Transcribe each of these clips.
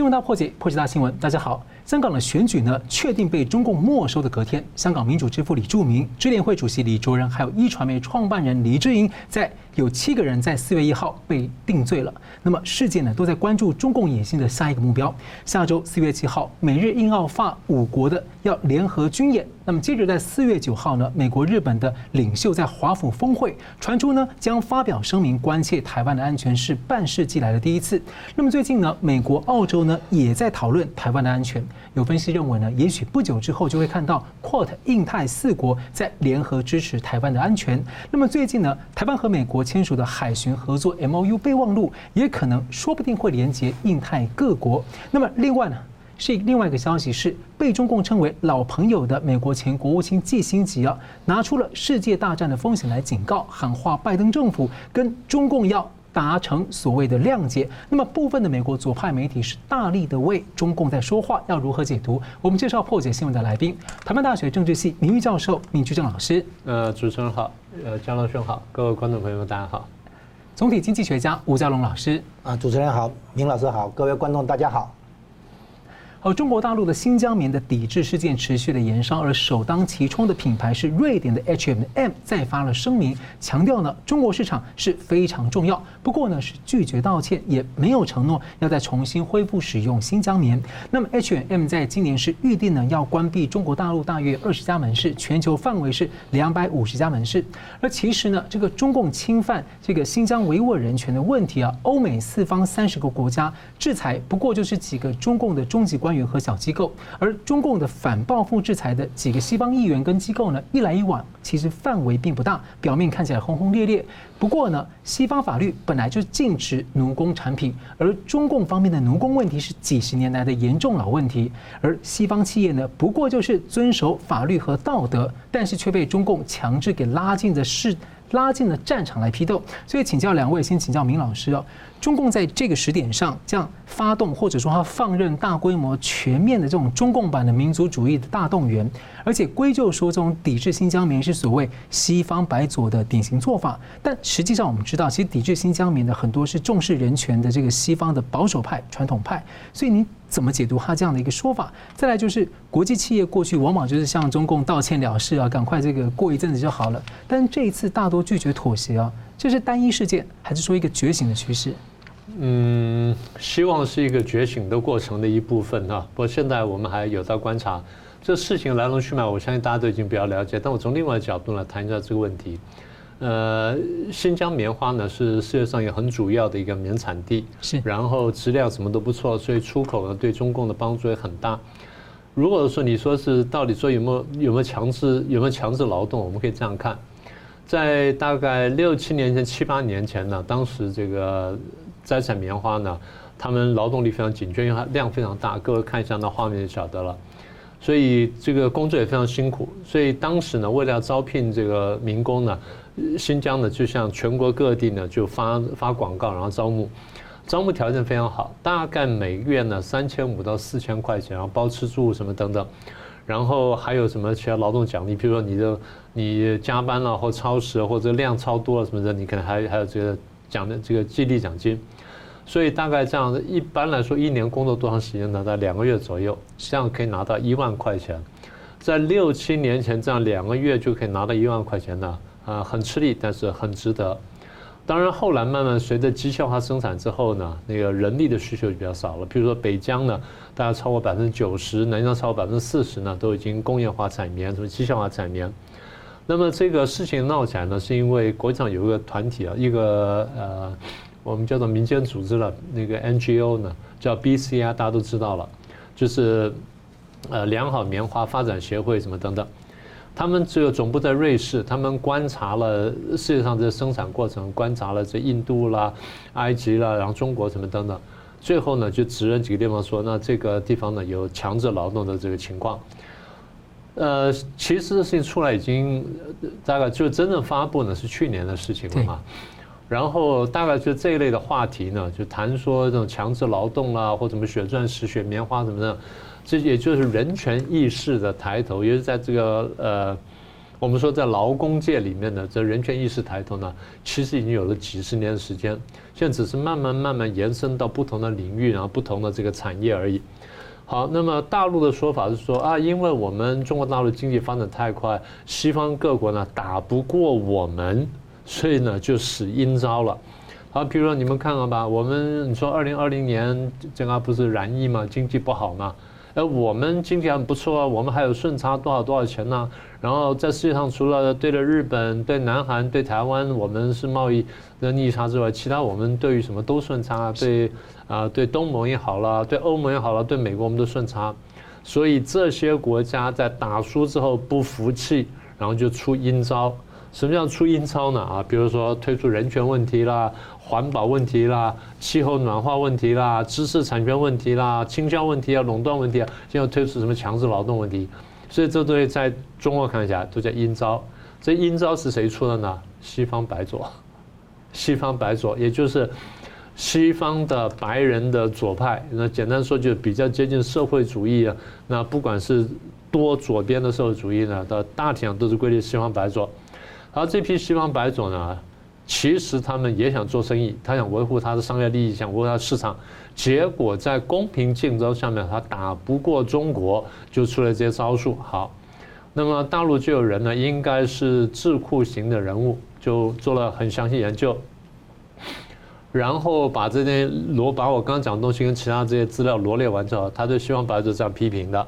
新闻大破解，破解大新闻。大家好，香港的选举呢，确定被中共没收的隔天，香港民主之父李柱铭、支联会主席李卓人，还有壹传媒创办人黎智英，在有七个人在四月一号被定罪了。那么世界呢，都在关注中共野心的下一个目标。下周四月七号，美日英澳法五国的要联合军演。那么接着在四月九号呢，美国日本的领袖在华府峰会传出呢，将发表声明关切台湾的安全，是半世纪来的第一次。那么最近呢，美国、澳洲呢也在讨论台湾的安全。有分析认为呢，也许不久之后就会看到 QUAD 印太四国在联合支持台湾的安全。那么最近呢，台湾和美国签署的海巡合作 MOU 备忘录也可能说不定会连接印太各国。那么另外呢？是另外一个消息是，被中共称为老朋友的美国前国务卿季辛吉啊，拿出了世界大战的风险来警告，喊话拜登政府跟中共要达成所谓的谅解。那么部分的美国左派媒体是大力的为中共在说话，要如何解读？我们介绍破解新闻的来宾，台湾大学政治系名誉教授闵居正老师。呃，主持人好，呃，江乐兄好，各位观众朋友们大家好。总体经济学家吴家龙老师。啊，主持人好，闵老师好，各位观众大家好。而中国大陆的新疆棉的抵制事件持续的延烧，而首当其冲的品牌是瑞典的 H&M，再发了声明，强调呢中国市场是非常重要。不过呢是拒绝道歉，也没有承诺要再重新恢复使用新疆棉。那么 H&M 在今年是预定呢要关闭中国大陆大约二十家门市，全球范围是两百五十家门市。而其实呢这个中共侵犯这个新疆维吾尔人权的问题啊，欧美四方三十个国家制裁，不过就是几个中共的中级官。官员和小机构，而中共的反报复制裁的几个西方议员跟机构呢，一来一往，其实范围并不大，表面看起来轰轰烈烈。不过呢，西方法律本来就禁止奴工产品，而中共方面的奴工问题是几十年来的严重老问题，而西方企业呢，不过就是遵守法律和道德，但是却被中共强制给拉进的是拉进了战场来批斗。所以请教两位，先请教明老师哦。中共在这个时点上这样发动，或者说他放任大规模、全面的这种中共版的民族主义的大动员，而且归咎说这种抵制新疆棉是所谓西方白左的典型做法。但实际上我们知道，其实抵制新疆棉的很多是重视人权的这个西方的保守派、传统派。所以你怎么解读他这样的一个说法？再来就是国际企业过去往往就是向中共道歉了事啊，赶快这个过一阵子就好了。但这一次大多拒绝妥协啊，这是单一事件，还是说一个觉醒的趋势？嗯，希望是一个觉醒的过程的一部分哈。不过现在我们还有待观察，这事情来龙去脉，我相信大家都已经比较了解。但我从另外的角度来谈一下这个问题。呃，新疆棉花呢是世界上也很主要的一个棉产地，是，然后质量什么都不错，所以出口呢对中共的帮助也很大。如果说你说是到底说有没有有没有强制有没有强制劳动，我们可以这样看，在大概六七年前、七八年前呢，当时这个。摘采棉花呢，他们劳动力非常紧缺，因为它量非常大。各位看一下那画面就晓得了。所以这个工作也非常辛苦。所以当时呢，为了要招聘这个民工呢，新疆呢就向全国各地呢就发发广告，然后招募。招募条件非常好，大概每月呢三千五到四千块钱，然后包吃住什么等等。然后还有什么其他劳动奖励？比如说你的你加班了或超时或者量超多了什么的，你可能还还有这个。讲的这个激励奖金，所以大概这样子，一般来说，一年工作多长时间呢？在两个月左右，这样可以拿到一万块钱。在六七年前，这样两个月就可以拿到一万块钱呢，啊，很吃力，但是很值得。当然，后来慢慢随着机械化生产之后呢，那个人力的需求就比较少了。比如说北疆呢，大概超过百分之九十，南疆超过百分之四十呢，都已经工业化采棉，什么机械化采棉。那么这个事情闹起来呢，是因为国际上有一个团体啊，一个呃，我们叫做民间组织了，那个 NGO 呢，叫 BCI，大家都知道了，就是呃良好棉花发展协会什么等等，他们这个总部在瑞士，他们观察了世界上这生产过程，观察了这印度啦、埃及啦，然后中国什么等等，最后呢就指认几个地方说，那这个地方呢有强制劳动的这个情况。呃，其实事情出来已经大概就真正发布呢是去年的事情了嘛，然后大概就这一类的话题呢，就谈说这种强制劳动啊，或者什么血钻石、血棉花什么的，这也就是人权意识的抬头，也是在这个呃我们说在劳工界里面的，这人权意识抬头呢，其实已经有了几十年的时间，现在只是慢慢慢慢延伸到不同的领域，然后不同的这个产业而已。好，那么大陆的说法是说啊，因为我们中国大陆经济发展太快，西方各国呢打不过我们，所以呢就使阴招了。好，比如说你们看看吧，我们你说二零二零年这个不是染疫嘛，经济不好嘛。呃，我们经济很不错啊，我们还有顺差多少多少钱呢？然后在世界上，除了对了日本、对南韩、对台湾，我们是贸易的逆差之外，其他我们对于什么都顺差。对啊，对东盟也好了，对欧盟也好了，对美国我们都顺差。所以这些国家在打输之后不服气，然后就出阴招。什么叫出阴招呢？啊，比如说推出人权问题啦。环保问题啦，气候暖化问题啦，知识产权问题啦，倾销问题啊，垄断问题啊，现在推出什么强制劳动问题，所以这东西在中国看起来都叫阴招。这阴招是谁出的呢？西方白左，西方白左，也就是西方的白人的左派。那简单说，就比较接近社会主义啊。那不管是多左边的社会主义呢，到大体上都是归类西方白左。而这批西方白种呢？其实他们也想做生意，他想维护他的商业利益，想维护他的市场。结果在公平竞争下面，他打不过中国，就出了这些招数。好，那么大陆就有人呢，应该是智库型的人物，就做了很详细研究，然后把这些罗把我刚刚讲的东西跟其他这些资料罗列完之后，他对西方白左这样批评的。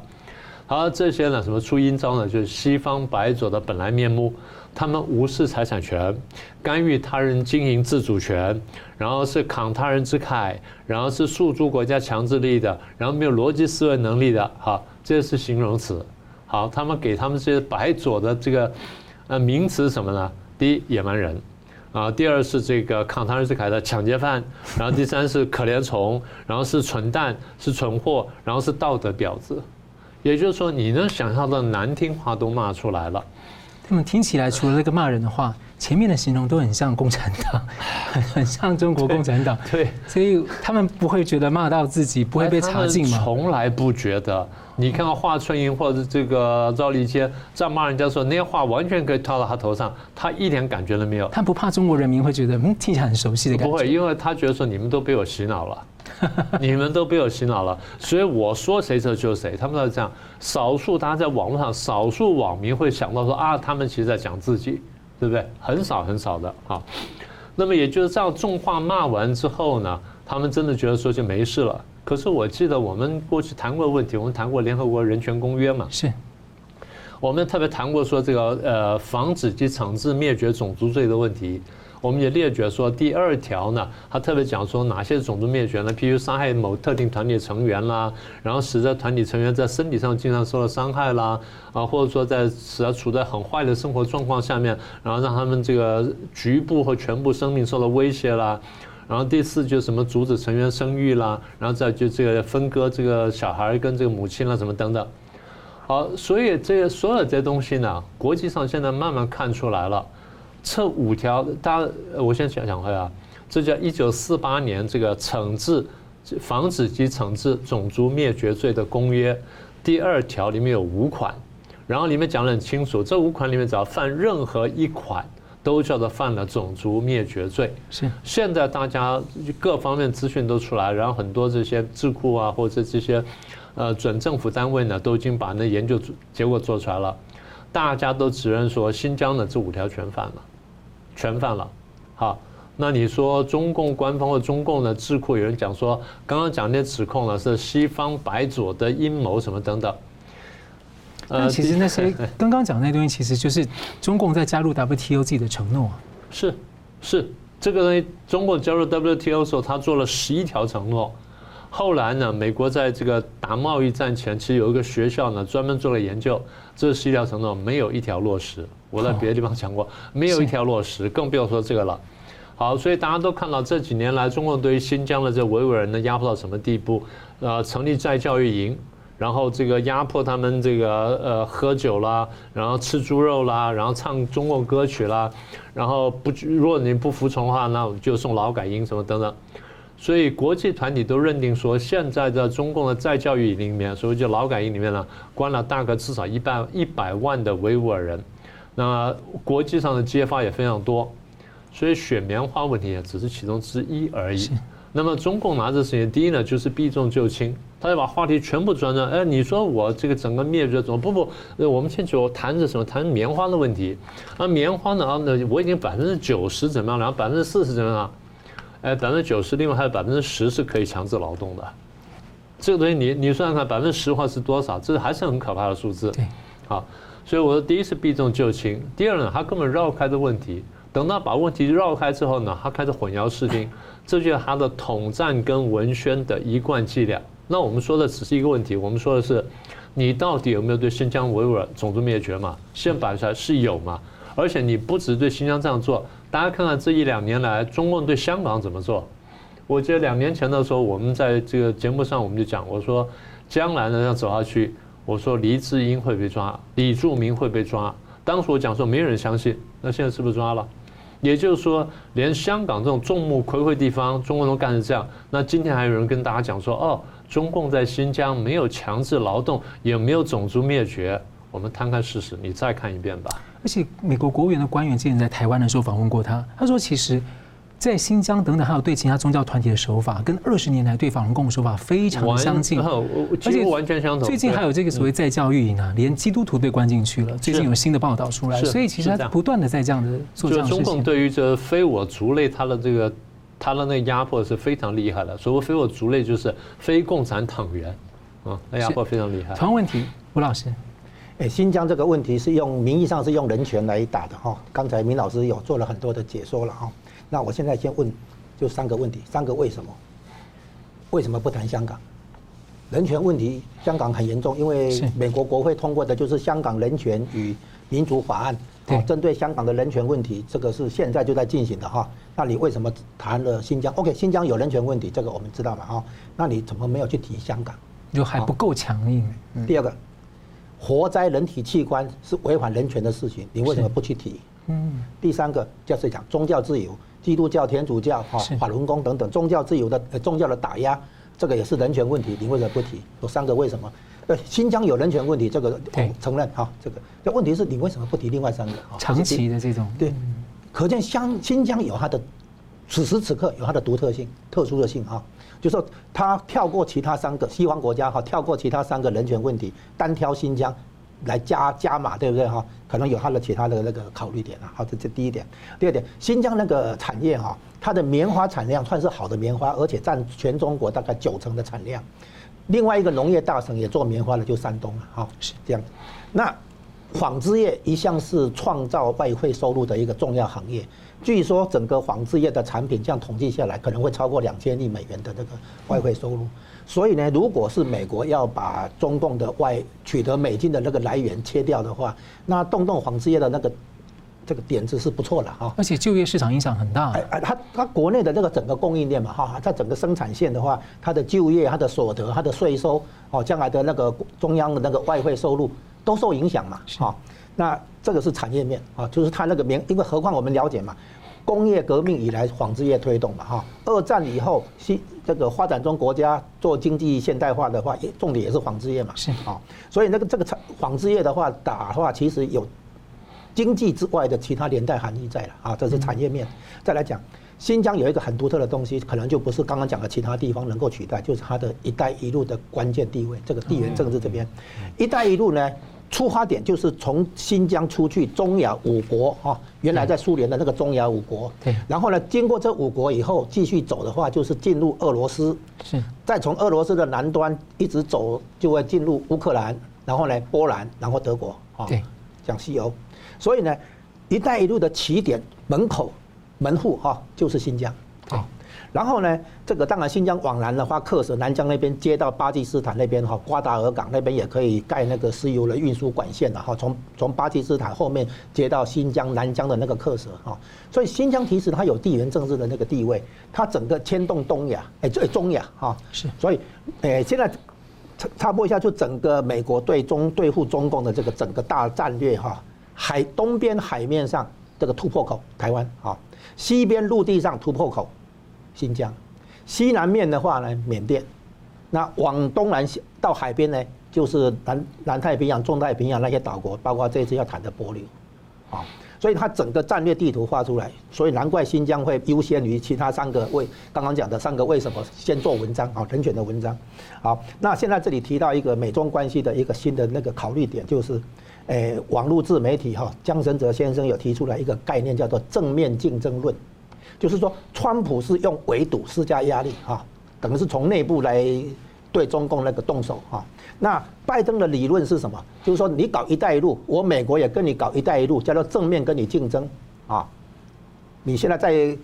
好，这些呢，什么出阴招呢？就是西方白左的本来面目。他们无视财产权，干预他人经营自主权，然后是慷他人之慨，然后是诉诸国家强制力的，然后没有逻辑思维能力的，好，这是形容词。好，他们给他们这些白左的这个呃名词什么呢？第一，野蛮人，啊，第二是这个慷他人之慨的抢劫犯，然后第三是可怜虫，然后是蠢蛋，是蠢货，然后是道德婊子。也就是说，你能想象的难听话都骂出来了。他们听起来除了那个骂人的话，前面的形容都很像共产党，很 很像中国共产党。对，所以他们不会觉得骂到自己不会被查禁吗？从来不觉得。你看到华春莹或者这个赵立坚这样骂人家说那些话，完全可以套到他头上，他一点感觉都没有。他不怕中国人民会觉得嗯，听起来很熟悉的感觉。不会，因为他觉得说你们都被我洗脑了。你们都被我洗脑了，所以我说谁这就是谁。他们都是这样，少数大家在网络上，少数网民会想到说啊，他们其实在讲自己，对不对？很少很少的啊。那么也就是这样重话骂完之后呢，他们真的觉得说就没事了。可是我记得我们过去谈过问题，我们谈过联合国人权公约嘛，是。我们特别谈过说这个呃，防止及惩治灭绝种族罪的问题。我们也列举说，第二条呢，他特别讲说哪些种族灭绝呢？譬如伤害某特定团体成员啦，然后使得团体成员在身体上经常受到伤害啦，啊，或者说在使得处在很坏的生活状况下面，然后让他们这个局部和全部生命受到威胁啦。然后第四就是什么阻止成员生育啦，然后再就这个分割这个小孩跟这个母亲啦，什么等等。好，所以这些所有这些东西呢，国际上现在慢慢看出来了。这五条，大家，我先讲讲会啊，这叫一九四八年这个惩治、防止及惩治种族灭绝罪的公约，第二条里面有五款，然后里面讲得很清楚，这五款里面只要犯任何一款，都叫做犯了种族灭绝罪。是。现在大家各方面资讯都出来，然后很多这些智库啊，或者这些呃准政府单位呢，都已经把那研究结果做出来了，大家都指认说新疆的这五条全犯了。全犯了，好，那你说中共官方或中共的智库有人讲说，刚刚讲那些指控呢是西方白左的阴谋什么等等。呃，其实那些刚刚讲那东西，其实就是中共在加入 WTO 自己的承诺。是是，这个东西中共加入 WTO 的时候，他做了十一条承诺。后来呢，美国在这个打贸易战前，其实有一个学校呢专门做了研究，这十一条承诺没有一条落实。我在别的地方讲过，没有一条落实，更不要说这个了。好，所以大家都看到这几年来，中共对于新疆的这维吾尔人的压迫到什么地步？呃，成立再教育营，然后这个压迫他们这个呃喝酒啦，然后吃猪肉啦，然后唱中国歌曲啦，然后不如果你不服从的话，那我们就送劳改营什么等等。所以国际团体都认定说，现在在中共的再教育里面，所谓叫劳改营里面呢，关了大概至少一百一百万的维吾尔人。那国际上的揭发也非常多，所以选棉花问题也只是其中之一而已。那么中共拿着事情，第一呢就是避重就轻，他就把话题全部转转。哎，你说我这个整个灭绝怎么？不不，我们先就谈着什么？谈棉花的问题。那棉花呢啊？那我已经百分之九十怎么样？然后百分之四十怎么样？哎，百分之九十，另外还有百分之十是可以强制劳动的。这个东西你你算算看，百分之十话是多少？这还是很可怕的数字。对，好，所以我说第一是避重就轻，第二呢，他根本绕开的问题。等到把问题绕开之后呢，他开始混淆视听。这就是他的统战跟文宣的一贯伎俩。那我们说的只是一个问题，我们说的是，你到底有没有对新疆维吾尔种族灭绝嘛？现摆出来是有嘛？而且你不只对新疆这样做，大家看看这一两年来中共对香港怎么做。我记得两年前的时候，我们在这个节目上我们就讲，我说将来呢要走下去，我说黎智英会被抓，李柱铭会被抓。当时我讲说没有人相信，那现在是不是抓了？也就是说，连香港这种众目睽睽地方，中共都干成这样。那今天还有人跟大家讲说，哦，中共在新疆没有强制劳动，也没有种族灭绝。我们摊开事实，你再看一遍吧。而且，美国国务院的官员之前在台湾的时候访问过他，他说其实。在新疆等等，还有对其他宗教团体的手法，跟二十年来对法轮功的手法非常相近，而且完全相同。最近还有这个所谓再教育营啊，连基督徒被关进去了。最近有新的报道出来，所以其实他不断的在这样的做这样的事情。中共对于这非我族类，他的这个他的那个压迫是非常厉害的。所谓非我族类，就是非共产党员啊，那压迫非常厉害。同样问题，吴老师，哎，新疆这个问题是用名义上是用人权来打的哈。刚才明老师有做了很多的解说了哈。那我现在先问，就三个问题，三个为什么？为什么不谈香港？人权问题，香港很严重，因为美国国会通过的就是《香港人权与民主法案》，对，针对香港的人权问题，这个是现在就在进行的哈。那你为什么谈了新疆？OK，新疆有人权问题，这个我们知道嘛哈？那你怎么没有去提香港？就还不够强硬。第二个，活摘人体器官是违反人权的事情，你为什么不去提？嗯。第三个就是讲宗教自由。基督教、天主教、哈法轮功等等宗教自由的宗教的打压，这个也是人权问题，你为什么不提？有三个为什么？呃，新疆有人权问题，这个我承认哈，这个。这问题是你为什么不提另外三个？长期的这种对，可见香新疆有它的此时此刻有它的独特性、特殊的性哈，就说它跳过其他三个西方国家哈，跳过其他三个人权问题，单挑新疆。来加加码，对不对哈？可能有它的其他的那个考虑点啊。好，这这第一点。第二点，新疆那个产业哈，它的棉花产量算是好的棉花，而且占全中国大概九成的产量。另外一个农业大省也做棉花的，就山东了哈。是这样子。那纺织业一向是创造外汇收入的一个重要行业。据说整个纺织业的产品这样统计下来，可能会超过两千亿美元的这个外汇收入。所以呢，如果是美国要把中共的外取得美金的那个来源切掉的话，那动动纺织业的那个这个点子是不错的哈。而且就业市场影响很大。哎哎，它它国内的这个整个供应链嘛哈，它整个生产线的话，它的就业、它的所得、它的税收哦，将来的那个中央的那个外汇收入都受影响嘛哈。那这个是产业面啊，就是它那个棉，因为何况我们了解嘛。工业革命以来，纺织业推动嘛，哈。二战以后，西这个发展中国家做经济现代化的话，也重点也是纺织业嘛，是啊。所以那个这个产纺织业的话打的话，其实有经济之外的其他连带含义在了啊。这是产业面。再来讲，新疆有一个很独特的东西，可能就不是刚刚讲的其他地方能够取代，就是它的一带一路的关键地位。这个地缘政治这边，一带一路呢？出发点就是从新疆出去中亚五国哈，原来在苏联的那个中亚五国，对，然后呢，经过这五国以后继续走的话，就是进入俄罗斯，是，再从俄罗斯的南端一直走，就会进入乌克兰，然后呢，波兰，然后德国，啊，对，讲西欧，所以呢，一带一路的起点门口门户哈，就是新疆，对。然后呢，这个当然新疆往南的话，喀什南疆那边接到巴基斯坦那边哈，瓜达尔港那边也可以盖那个石油的运输管线的哈，从从巴基斯坦后面接到新疆南疆的那个喀什哈，所以新疆其实它有地缘政治的那个地位，它整个牵动东亚，哎，这中亚哈，是，所以，哎，现在插插播一下，就整个美国对中对付中共的这个整个大战略哈，海东边海面上这个突破口台湾啊，西边陆地上突破口。新疆，西南面的话呢，缅甸，那往东南到海边呢，就是南南太平洋、中太平洋那些岛国，包括这次要谈的帛琉，啊。所以它整个战略地图画出来，所以难怪新疆会优先于其他三个为刚刚讲的三个为什么先做文章啊，人权的文章。好，那现在这里提到一个美中关系的一个新的那个考虑点，就是，诶，网络自媒体哈，江神泽先生有提出来一个概念，叫做正面竞争论，就是说，川普是用围堵施加压力哈，等于是从内部来对中共那个动手哈。那拜登的理论是什么？就是说，你搞“一带一路”，我美国也跟你搞“一带一路”，叫做正面跟你竞争啊。你现在在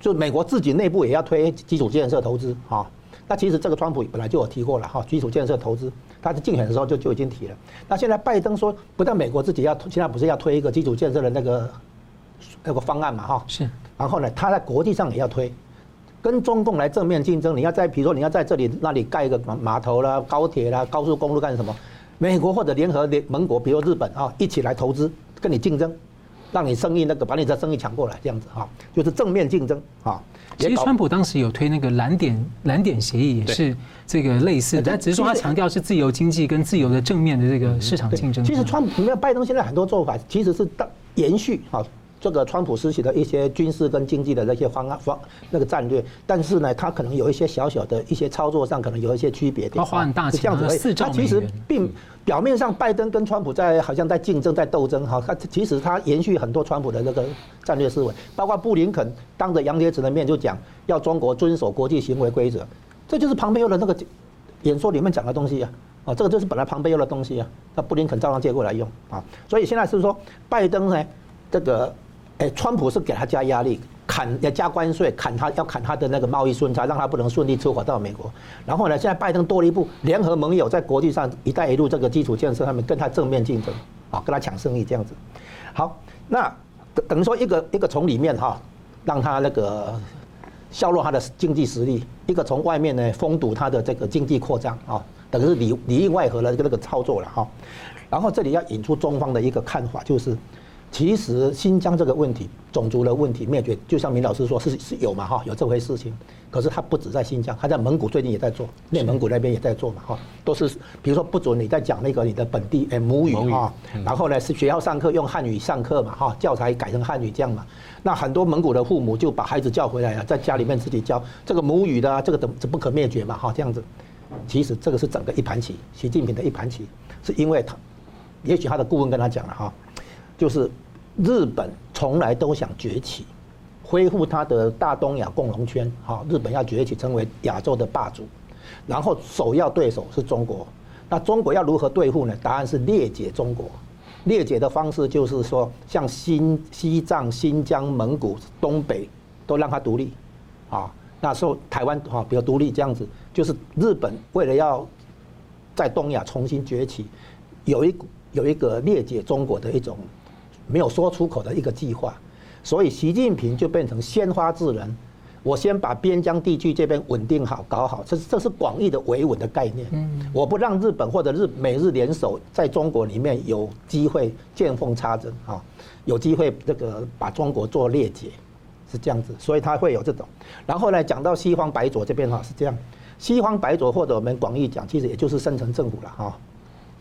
就美国自己内部也要推基础建设投资啊。那其实这个川普本来就有提过了哈，基础建设投资，他在竞选的时候就就已经提了。那现在拜登说，不但美国自己要，现在不是要推一个基础建设的那个那个方案嘛哈？是。然后呢，他在国际上也要推。跟中共来正面竞争，你要在比如说你要在这里那里盖一个码头啦、高铁啦、高速公路干什么？美国或者联合联盟国，比如日本啊，一起来投资，跟你竞争，让你生意那个把你的生意抢过来，这样子哈，就是正面竞争啊。其实川普当时有推那个蓝点蓝点协议，也是这个类似的，但只是说他强调是自由经济跟自由的正面的这个市场竞争。其实川普你看拜登现在很多做法，其实是当延续啊。这个川普实行的一些军事跟经济的那些方案方那个战略，但是呢，他可能有一些小小的一些操作上可能有一些区别。他花很大钱，他其实并表面上拜登跟川普在好像在竞争在斗争哈，他其实他延续很多川普的那个战略思维，包括布林肯当着杨洁篪的面就讲要中国遵守国际行为规则，这就是庞培欧的那个演说里面讲的东西啊，啊，这个就是本来庞培欧的东西啊，那布林肯照样借过来用啊，所以现在是说拜登呢这个。川普是给他加压力，砍要加关税，砍他要砍他的那个贸易顺差，让他不能顺利出口到美国。然后呢，现在拜登多了一步，联合盟友在国际上“一带一路”这个基础建设上面跟他正面竞争，啊，跟他抢生意这样子。好，那等等于说一个一个从里面哈，让他那个削弱他的经济实力；一个从外面呢封堵他的这个经济扩张啊，等于是里里应外合的这个那个操作了哈。然后这里要引出中方的一个看法，就是。其实新疆这个问题，种族的问题灭绝，就像明老师说，是是有嘛哈，有这回事情。可是他不止在新疆，他在蒙古最近也在做，内蒙古那边也在做嘛哈，都是比如说不准你在讲那个你的本地诶母语哈，然后呢是学校上课用汉语上课嘛哈，教材改成汉语这样嘛。那很多蒙古的父母就把孩子叫回来了，在家里面自己教这个母语的，这个怎怎不可灭绝嘛哈，这样子。其实这个是整个一盘棋，习近平的一盘棋，是因为他，也许他的顾问跟他讲了哈。就是日本从来都想崛起，恢复他的大东亚共荣圈。哈，日本要崛起，成为亚洲的霸主。然后首要对手是中国。那中国要如何对付呢？答案是裂解中国。裂解的方式就是说，像新西藏、新疆、蒙古、东北都让它独立。啊，那时候台湾哈比较独立这样子，就是日本为了要在东亚重新崛起，有一有一个裂解中国的一种。没有说出口的一个计划，所以习近平就变成先发制人。我先把边疆地区这边稳定好、搞好，这是这是广义的维稳的概念。我不让日本或者日美日联手在中国里面有机会见缝插针啊，有机会这个把中国做裂解，是这样子。所以他会有这种。然后呢，讲到西方白左这边哈，是这样，西方白左或者我们广义讲，其实也就是深层政府了哈。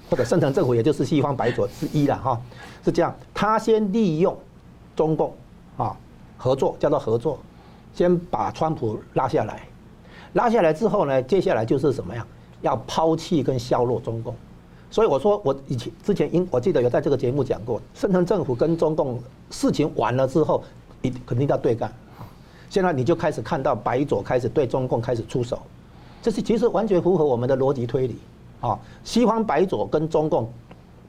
或者深层政府，也就是西方白左之一了哈，是这样。他先利用中共啊合作，叫做合作，先把川普拉下来，拉下来之后呢，接下来就是什么呀？要抛弃跟削弱中共。所以我说，我以前之前应我记得有在这个节目讲过，深层政府跟中共事情完了之后，一肯定要对干。现在你就开始看到白左开始对中共开始出手，这是其实完全符合我们的逻辑推理。啊，西方白左跟中共，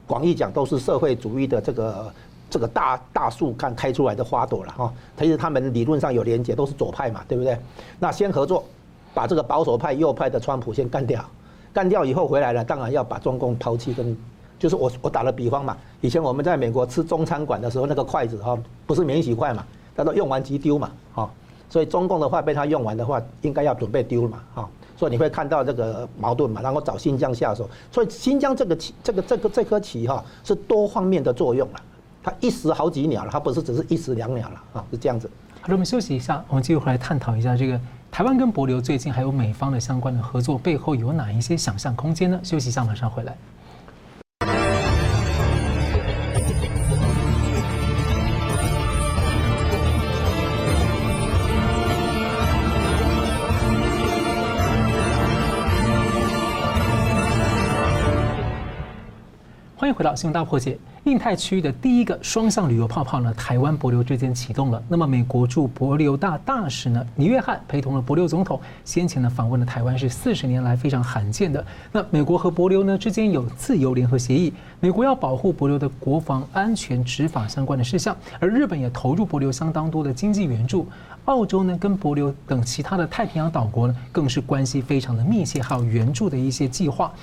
广义讲都是社会主义的这个这个大大树干开出来的花朵了哈。其实他们理论上有连结，都是左派嘛，对不对？那先合作，把这个保守派右派的川普先干掉，干掉以后回来了，当然要把中共抛弃。跟就是我我打了比方嘛，以前我们在美国吃中餐馆的时候，那个筷子哈，不是免洗筷嘛，叫做用完即丢嘛，哈。所以中共的话被他用完的话，应该要准备丢嘛，哈。所以你会看到这个矛盾嘛，然后找新疆下手。所以新疆这个棋，这个这个这颗棋哈，是多方面的作用了。它一石好几鸟了，它不是只是一石两鸟了啊，是这样子。好了，我们休息一下，我们继续回来探讨一下这个台湾跟博流最近还有美方的相关的合作背后有哪一些想象空间呢？休息一下，马上回来。回到新闻大破解。印太区域的第一个双向旅游泡泡呢，台湾帛琉之间启动了。那么，美国驻帛琉大大使呢，尼约翰陪同了帛琉总统，先前呢访问了台湾，是四十年来非常罕见的。那美国和帛琉呢之间有自由联合协议，美国要保护帛琉的国防安全、执法相关的事项，而日本也投入帛琉相当多的经济援助。澳洲呢跟帛琉等其他的太平洋岛国呢，更是关系非常的密切，还有援助的一些计划。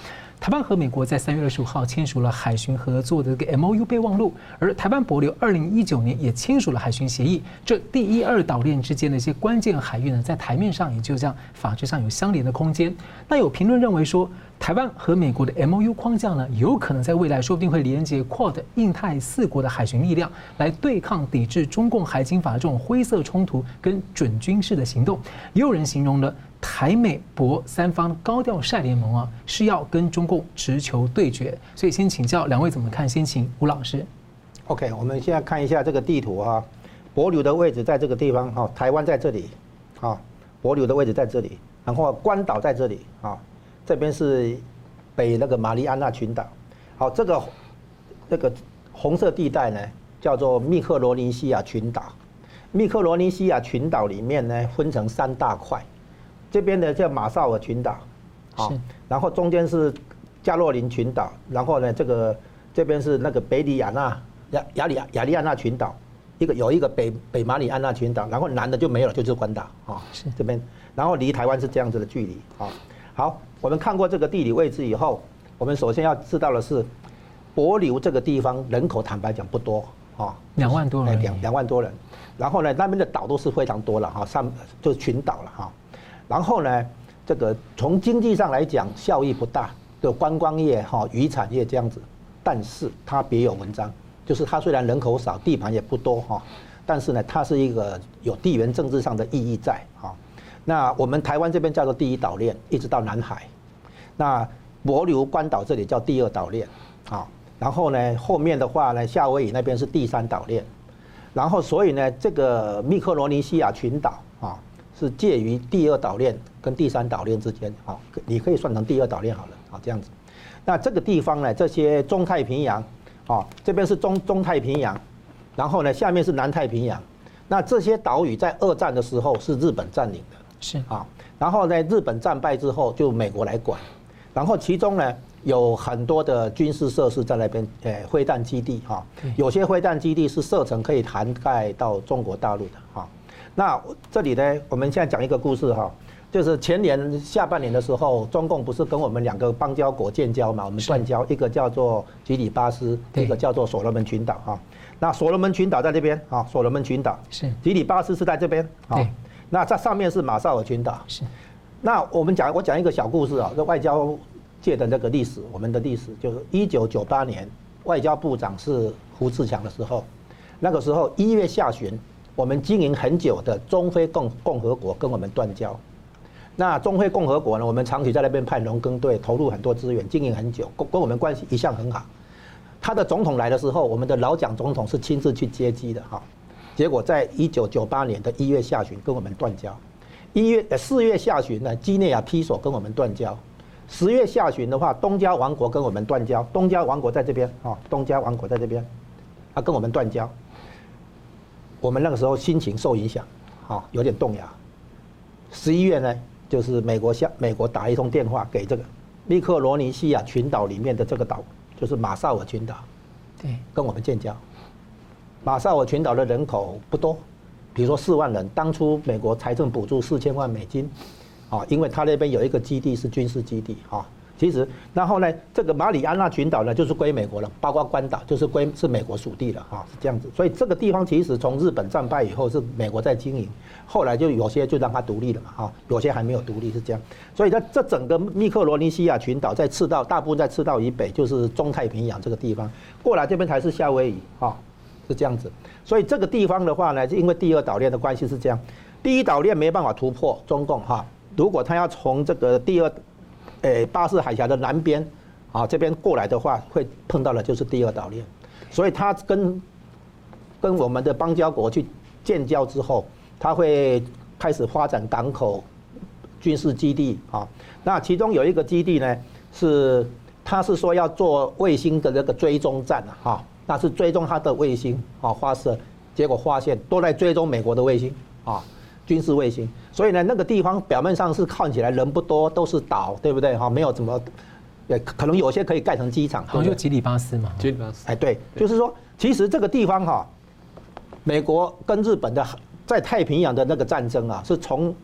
台湾和美国在三月二十五号签署了海巡合作的这个 MOU 备忘录，而台湾帛琉二零一九年也签署了海巡协议。这第一二岛链之间的一些关键海域呢，在台面上也就这样法制上有相连的空间。那有评论认为说，台湾和美国的 MOU 框架呢，有可能在未来说不定会连接 QUAD 印太四国的海巡力量，来对抗抵制中共海警法这种灰色冲突跟准军事的行动。也有人形容了。台美博三方高调晒联盟啊，是要跟中共直球对决，所以先请教两位怎么看？先请吴老师。OK，我们现在看一下这个地图啊，博琉的位置在这个地方哈，台湾在这里，啊，帛琉的位置在这里，然后关岛在这里啊，这边是北那个马里安纳群岛，好，这个这个红色地带呢叫做密克罗尼西亚群岛，密克罗尼西亚群岛里面呢分成三大块。这边呢叫马绍尔群岛，好，然后中间是加洛林群岛，然后呢这个这边是那个北里亚纳亚亚里亚利安纳群岛，一个有一个北北马里安纳群岛，然后南的就没有了，就是关岛啊，是这边，然后离台湾是这样子的距离啊。好，我们看过这个地理位置以后，我们首先要知道的是，帛琉这个地方人口坦白讲不多啊，两万多人，两两万多人，然后呢那边的岛都是非常多了哈，上就是群岛了哈。然后呢，这个从经济上来讲效益不大，的观光业哈、渔产业这样子，但是它别有文章，就是它虽然人口少，地盘也不多哈，但是呢，它是一个有地缘政治上的意义在哈。那我们台湾这边叫做第一岛链，一直到南海。那帛琉关岛这里叫第二岛链啊。然后呢，后面的话呢，夏威夷那边是第三岛链。然后所以呢，这个密克罗尼西亚群岛啊。是介于第二岛链跟第三岛链之间，好，你可以算成第二岛链好了，好这样子。那这个地方呢，这些中太平洋，啊，这边是中中太平洋，然后呢，下面是南太平洋。那这些岛屿在二战的时候是日本占领的，是啊。然后呢，日本战败之后就美国来管，然后其中呢有很多的军事设施在那边，诶，飞弹基地哈，有些飞弹基地是射程可以涵盖到中国大陆的哈。那这里呢，我们现在讲一个故事哈，就是前年下半年的时候，中共不是跟我们两个邦交国建交嘛？我们断交，一个叫做吉里巴斯，一个叫做所罗门群岛哈。那所罗门群岛在这边啊，所罗门群岛是吉里巴斯是在这边啊。那在上面是马绍尔群岛是。那我们讲，我讲一个小故事啊，这外交界的那个历史，我们的历史就是一九九八年外交部长是胡志强的时候，那个时候一月下旬。我们经营很久的中非共共和国跟我们断交，那中非共和国呢，我们长期在那边派农耕队，投入很多资源，经营很久，跟跟我们关系一向很好。他的总统来的时候，我们的老蒋总统是亲自去接机的哈。结果在一九九八年的一月下旬跟我们断交，一月呃四月下旬呢，几内亚批索跟我们断交，十月下旬的话，东加王国跟我们断交，东加王国在这边啊，东加王国在这边，他跟我们断交。我们那个时候心情受影响，好有点动摇。十一月呢，就是美国向美国打一通电话给这个密克罗尼西亚群岛里面的这个岛，就是马绍尔群岛，对，跟我们建交。马绍尔群岛的人口不多，比如说四万人，当初美国财政补助四千万美金，啊，因为他那边有一个基地是军事基地，啊。其实，然后呢，这个马里安纳群岛呢，就是归美国了，包括关岛就是归是美国属地了哈，是这样子。所以这个地方其实从日本战败以后是美国在经营，后来就有些就让它独立了嘛哈，有些还没有独立是这样。所以在这整个密克罗尼西亚群岛在赤道，大部分在赤道以北就是中太平洋这个地方，过来这边才是夏威夷哈，是这样子。所以这个地方的话呢，因为第二岛链的关系是这样，第一岛链没办法突破中共哈，如果他要从这个第二。诶，巴士海峡的南边，啊，这边过来的话，会碰到的就是第二岛链，所以它跟跟我们的邦交国去建交之后，它会开始发展港口、军事基地啊。那其中有一个基地呢，是他是说要做卫星的那个追踪站啊，那是追踪他的卫星啊发射，结果发现都在追踪美国的卫星啊，军事卫星。所以呢，那个地方表面上是看起来人不多，都是岛，对不对？哈，没有怎么，也可能有些可以盖成机场。好像就吉里巴斯嘛。吉里巴斯。哎，对，就是说，其实这个地方哈，美国跟日本的在太平洋的那个战争啊，是从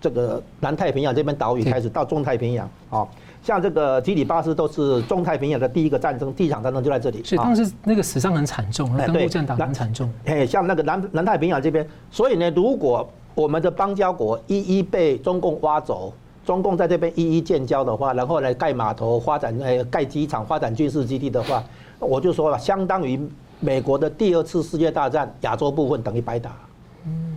这个南太平洋这边岛屿开始到中太平洋啊。像这个吉里巴斯都是中太平洋的第一个战争，第一场战争就在这里。是当时那个死伤很惨重，登陆战打很惨重。哎，像那个南南太平洋这边，所以呢，如果我们的邦交国一一被中共挖走，中共在这边一一建交的话，然后来盖码头、发展呃盖机场、发展军事基地的话，我就说了，相当于美国的第二次世界大战亚洲部分等于白打。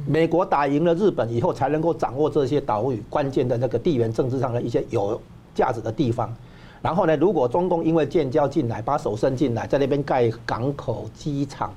美国打赢了日本以后，才能够掌握这些岛屿关键的那个地缘政治上的一些有价值的地方，然后呢，如果中共因为建交进来，把手伸进来，在那边盖港口、机场、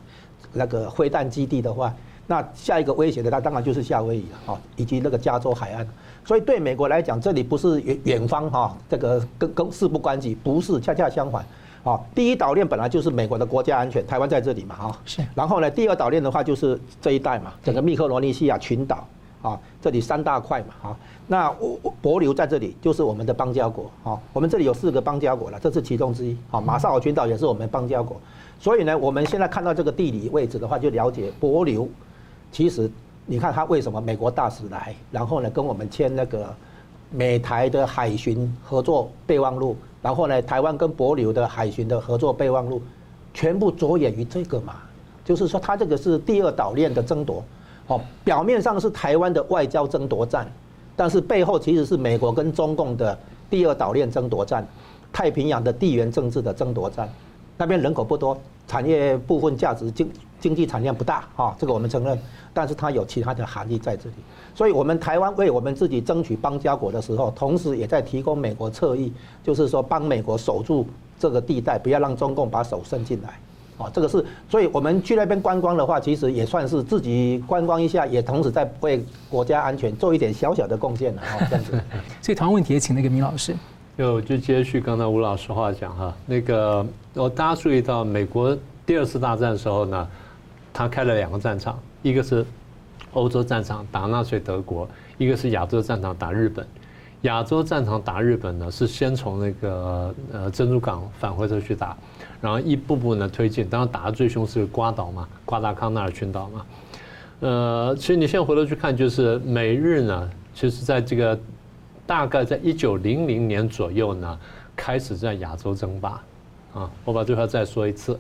那个飞弹基地的话，那下一个威胁的，那当然就是夏威夷了啊，以及那个加州海岸。所以对美国来讲，这里不是远远方哈，这个跟跟事不关己，不是，恰恰相反啊。第一岛链本来就是美国的国家安全，台湾在这里嘛哈。是。然后呢，第二岛链的话就是这一带嘛，整个密克罗尼西亚群岛。啊，这里三大块嘛，哈，那我帛琉在这里就是我们的邦交国，哈，我们这里有四个邦交国了，这是其中之一，啊，马绍尔群岛也是我们邦交国，所以呢，我们现在看到这个地理位置的话，就了解帛琉，其实你看他为什么美国大使来，然后呢跟我们签那个美台的海巡合作备忘录，然后呢台湾跟帛琉的海巡的合作备忘录，全部着眼于这个嘛，就是说它这个是第二岛链的争夺。哦，表面上是台湾的外交争夺战，但是背后其实是美国跟中共的第二岛链争夺战，太平洋的地缘政治的争夺战。那边人口不多，产业部分价值经经济产量不大啊，这个我们承认，但是它有其他的含义在这里。所以，我们台湾为我们自己争取邦交国的时候，同时也在提供美国侧翼，就是说帮美国守住这个地带，不要让中共把手伸进来。哦，这个是，所以我们去那边观光的话，其实也算是自己观光一下，也同时在为国家安全做一点小小的贡献了。哦，这样子。所以，同样问题也请那个米老师。就就接续刚才吴老师话讲哈，那个我大家注意到，美国第二次大战的时候呢，他开了两个战场，一个是欧洲战场打纳粹德国，一个是亚洲战场打日本。亚洲战场打日本呢，是先从那个呃珍珠港返回头去打。然后一步步呢推进，当然打的最凶是瓜岛嘛，瓜达康纳尔群岛嘛。呃，其实你现在回头去看，就是美日呢，其实在这个大概在一九零零年左右呢，开始在亚洲争霸。啊，我把这话再说一次，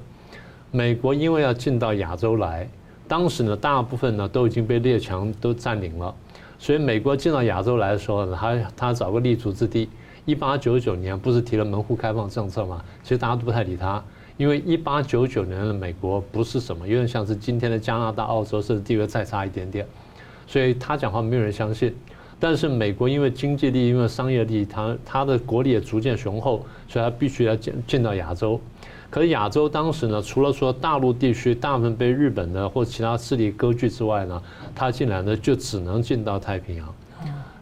美国因为要进到亚洲来，当时呢大部分呢都已经被列强都占领了，所以美国进到亚洲来的时候呢，他他找个立足之地。一八九九年不是提了门户开放政策吗？其实大家都不太理他，因为一八九九年的美国不是什么，有点像是今天的加拿大、澳洲，甚至地位再差一点点，所以他讲话没有人相信。但是美国因为经济利益，因为商业利益，他他的国力也逐渐雄厚，所以他必须要进进到亚洲。可是亚洲当时呢，除了说大陆地区大部分被日本的或其他势力割据之外呢，他进来呢就只能进到太平洋。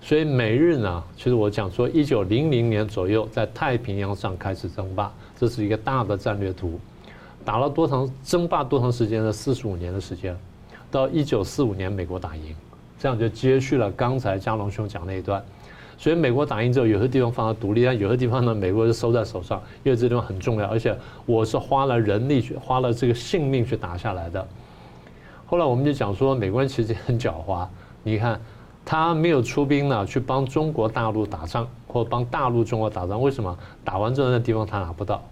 所以美日呢，其实我讲说，一九零零年左右在太平洋上开始争霸，这是一个大的战略图。打了多长争霸多长时间呢？四十五年的时间，到一九四五年美国打赢，这样就接续了刚才加龙兄讲那一段。所以美国打赢之后，有些地方放到独立，但有些地方呢，美国就收在手上，因为这地方很重要，而且我是花了人力去，花了这个性命去打下来的。后来我们就讲说，美国人其实很狡猾，你看。他没有出兵呢，去帮中国大陆打仗，或帮大陆中国打仗。为什么？打完之后那地方他拿不到，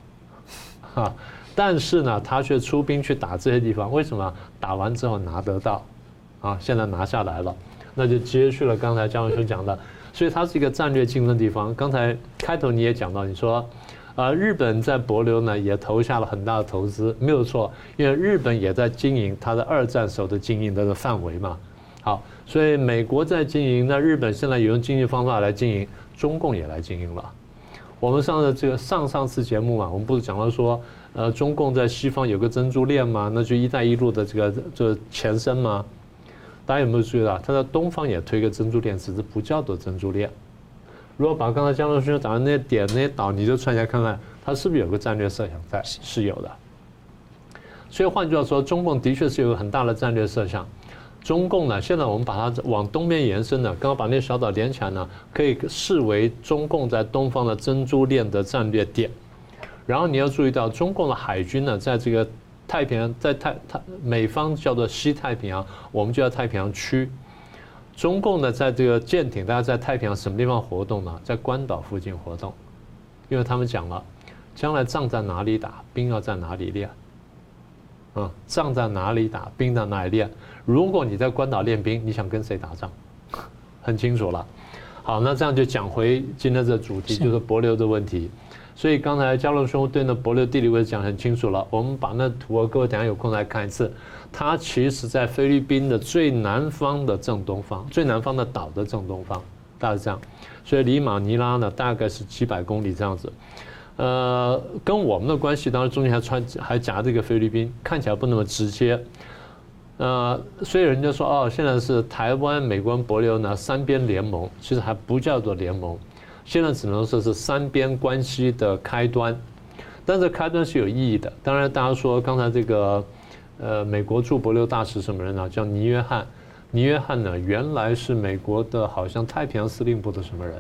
哈。但是呢，他却出兵去打这些地方。为什么？打完之后拿得到，啊，现在拿下来了，那就接续了刚才江教授讲的。所以它是一个战略竞争地方。刚才开头你也讲到，你说，呃，日本在帛琉呢也投下了很大的投资，没有错，因为日本也在经营它的二战时候的经营的范围嘛。好，所以美国在经营，那日本现在也用经济方法来经营，中共也来经营了。我们上的这个上上次节目嘛，我们不是讲到说，呃，中共在西方有个珍珠链嘛，那就“一带一路”的这个这个前身嘛。大家有没有注意到，他在东方也推个珍珠链，只是不叫做珍珠链。如果把刚才江老师讲的那些点那些岛，你就串起来看看，它是不是有个战略设想在？是有的。所以换句话说，中共的确是有个很大的战略设想。中共呢，现在我们把它往东边延伸呢，刚刚把那个小岛连起来呢，可以视为中共在东方的珍珠链的战略点。然后你要注意到，中共的海军呢，在这个太平洋，在太太美方叫做西太平洋，我们就叫太平洋区。中共呢，在这个舰艇，大家在太平洋什么地方活动呢？在关岛附近活动，因为他们讲了，将来仗在哪里打，兵要在哪里练。啊，仗在哪里打，兵在哪里练。如果你在关岛练兵，你想跟谁打仗？很清楚了。好，那这样就讲回今天的主题，就是帛琉的问题。所以刚才佳龙兄对那帛琉地理位置讲很清楚了。我们把那图啊，各位等下有空来看一次。它其实在菲律宾的最南方的正东方，最南方的岛的正东方，大概是这样。所以离马尼拉呢，大概是几百公里这样子。呃，跟我们的关系，当然中间还穿还夹着一个菲律宾，看起来不那么直接。呃，所以人家说哦，现在是台湾、美国、帛琉呢三边联盟，其实还不叫做联盟，现在只能说是三边关系的开端。但是开端是有意义的。当然，大家说刚才这个呃，美国驻帛琉大使什么人呢？叫尼约翰。尼约翰呢，原来是美国的，好像太平洋司令部的什么人？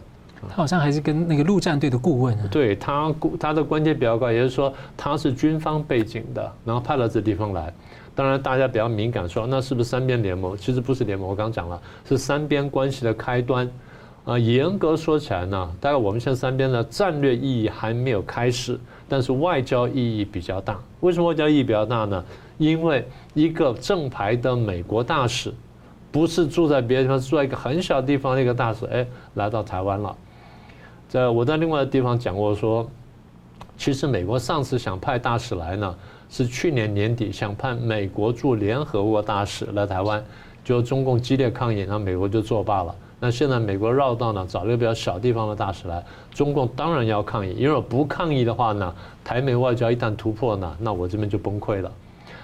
他好像还是跟那个陆战队的顾问啊。对他，他的官阶比较高，也就是说他是军方背景的，然后派到这地方来。当然，大家比较敏感，说那是不是三边联盟？其实不是联盟，我刚讲了，是三边关系的开端。啊，严格说起来呢，大概我们现在三边的战略意义还没有开始，但是外交意义比较大。为什么外交意义比较大呢？因为一个正牌的美国大使，不是住在别的地方，住在一个很小地方的一个大使，哎，来到台湾了。在我在另外的地方讲过说，其实美国上次想派大使来呢，是去年年底想派美国驻联合国大使来台湾，就中共激烈抗议，然后美国就作罢了。那现在美国绕道呢，找了一个比较小地方的大使来，中共当然要抗议，因为不抗议的话呢，台美外交一旦突破呢，那我这边就崩溃了。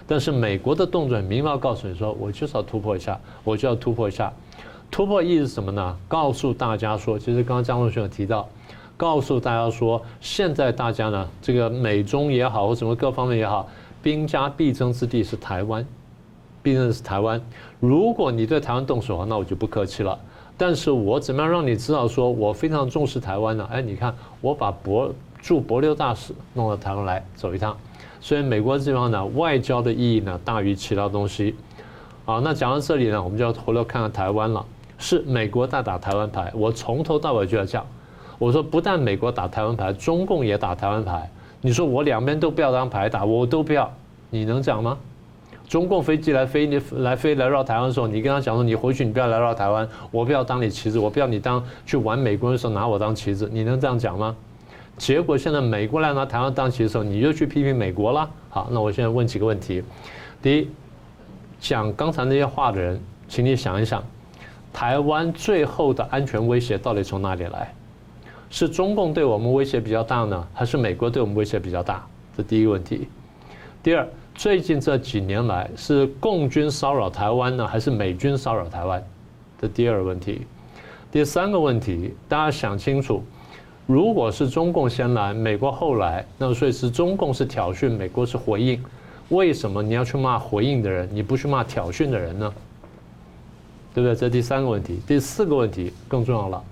但是美国的动作明确告诉你说，我就是要突破一下，我就要突破一下。突破意义是什么呢？告诉大家说，其实刚刚江龙兄有提到，告诉大家说，现在大家呢，这个美中也好，或什么各方面也好，兵家必争之地是台湾，必争是台湾。如果你对台湾动手，那我就不客气了。但是我怎么样让你知道说我非常重视台湾呢？哎，你看，我把博驻帛琉大使弄到台湾来走一趟，所以美国这方呢，外交的意义呢大于其他东西。好，那讲到这里呢，我们就要回头看看台湾了。是美国在打台湾牌，我从头到尾就要讲。我说不但美国打台湾牌，中共也打台湾牌。你说我两边都不要当牌打，我都不要，你能讲吗？中共飞机来飞你来飞来绕台湾的时候，你跟他讲说你回去你不要来绕台湾，我不要当你棋子，我不要你当去玩美国的时候拿我当棋子，你能这样讲吗？结果现在美国来拿台湾当棋的时候，你就去批评美国了。好，那我现在问几个问题。第一，讲刚才那些话的人，请你想一想。台湾最后的安全威胁到底从哪里来？是中共对我们威胁比较大呢，还是美国对我们威胁比较大？这第一个问题。第二，最近这几年来是共军骚扰台湾呢，还是美军骚扰台湾？这第二个问题。第三个问题，大家想清楚，如果是中共先来，美国后来，那所以是中共是挑衅，美国是回应。为什么你要去骂回应的人，你不去骂挑衅的人呢？对不对？这第三个问题，第四个问题更重要了。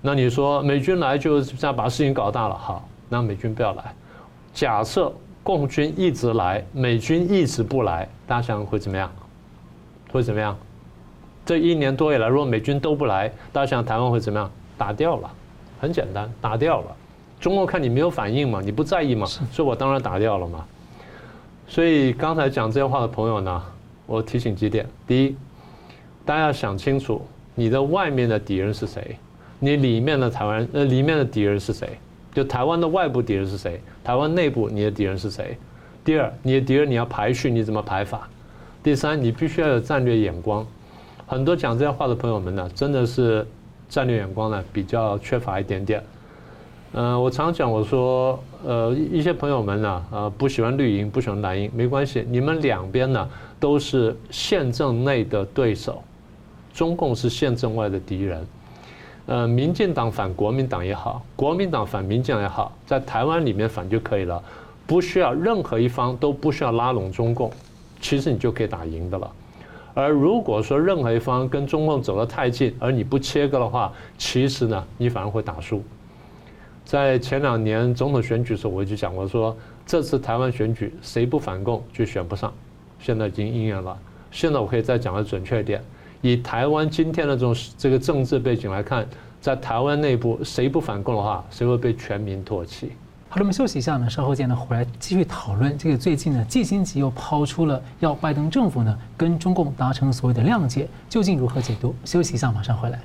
那你说美军来就这样把事情搞大了，好，那美军不要来。假设共军一直来，美军一直不来，大家想会怎么样？会怎么样？这一年多以来，如果美军都不来，大家想台湾会怎么样？打掉了，很简单，打掉了。中国看你没有反应嘛，你不在意嘛，所以我当然打掉了嘛。所以刚才讲这些话的朋友呢，我提醒几点：第一。大家要想清楚，你的外面的敌人是谁？你里面的台湾呃，里面的敌人是谁？就台湾的外部敌人是谁？台湾内部你的敌人是谁？第二，你的敌人你要排序，你怎么排法？第三，你必须要有战略眼光。很多讲这些话的朋友们呢，真的是战略眼光呢比较缺乏一点点。嗯，我常讲我说，呃，一些朋友们呢，呃，不喜欢绿营，不喜欢蓝营，没关系，你们两边呢都是宪政内的对手。中共是宪政外的敌人，呃，民进党反国民党也好，国民党反民进党也好，在台湾里面反就可以了，不需要任何一方都不需要拉拢中共，其实你就可以打赢的了。而如果说任何一方跟中共走得太近，而你不切割的话，其实呢，你反而会打输。在前两年总统选举的时候，我就讲过说，这次台湾选举谁不反共就选不上，现在已经应验了。现在我可以再讲的准确一点。以台湾今天的这种这个政治背景来看，在台湾内部谁不反共的话，谁会被全民唾弃？好了，我们休息一下呢，稍后见呢，回来继续讨论这个最近呢，季新吉又抛出了要拜登政府呢跟中共达成所谓的谅解，究竟如何解读？休息一下，马上回来。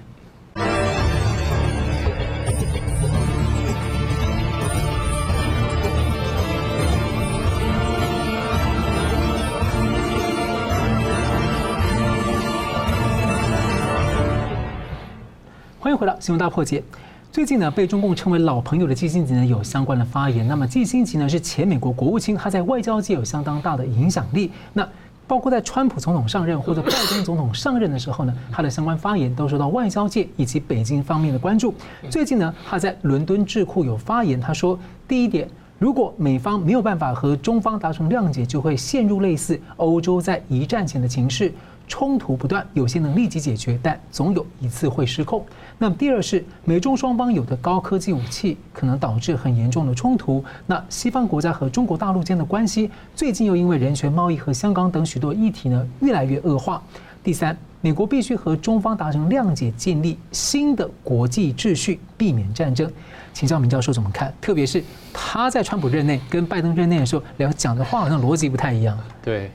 欢迎回到新闻大破解。最近呢，被中共称为老朋友的季辛吉呢，有相关的发言。那么季辛吉呢，是前美国国务卿，他在外交界有相当大的影响力。那包括在川普总统上任或者拜登总统上任的时候呢，他的相关发言都受到外交界以及北京方面的关注。最近呢，他在伦敦智库有发言，他说：第一点，如果美方没有办法和中方达成谅解，就会陷入类似欧洲在一战前的情势。冲突不断，有些能立即解决，但总有一次会失控。那么第二是美中双方有的高科技武器可能导致很严重的冲突。那西方国家和中国大陆间的关系最近又因为人权、贸易和香港等许多议题呢越来越恶化。第三，美国必须和中方达成谅解，建立新的国际秩序，避免战争。请教明教授怎么看？特别是他在川普任内跟拜登任内的时候，两个讲的话好像逻辑不太一样。对。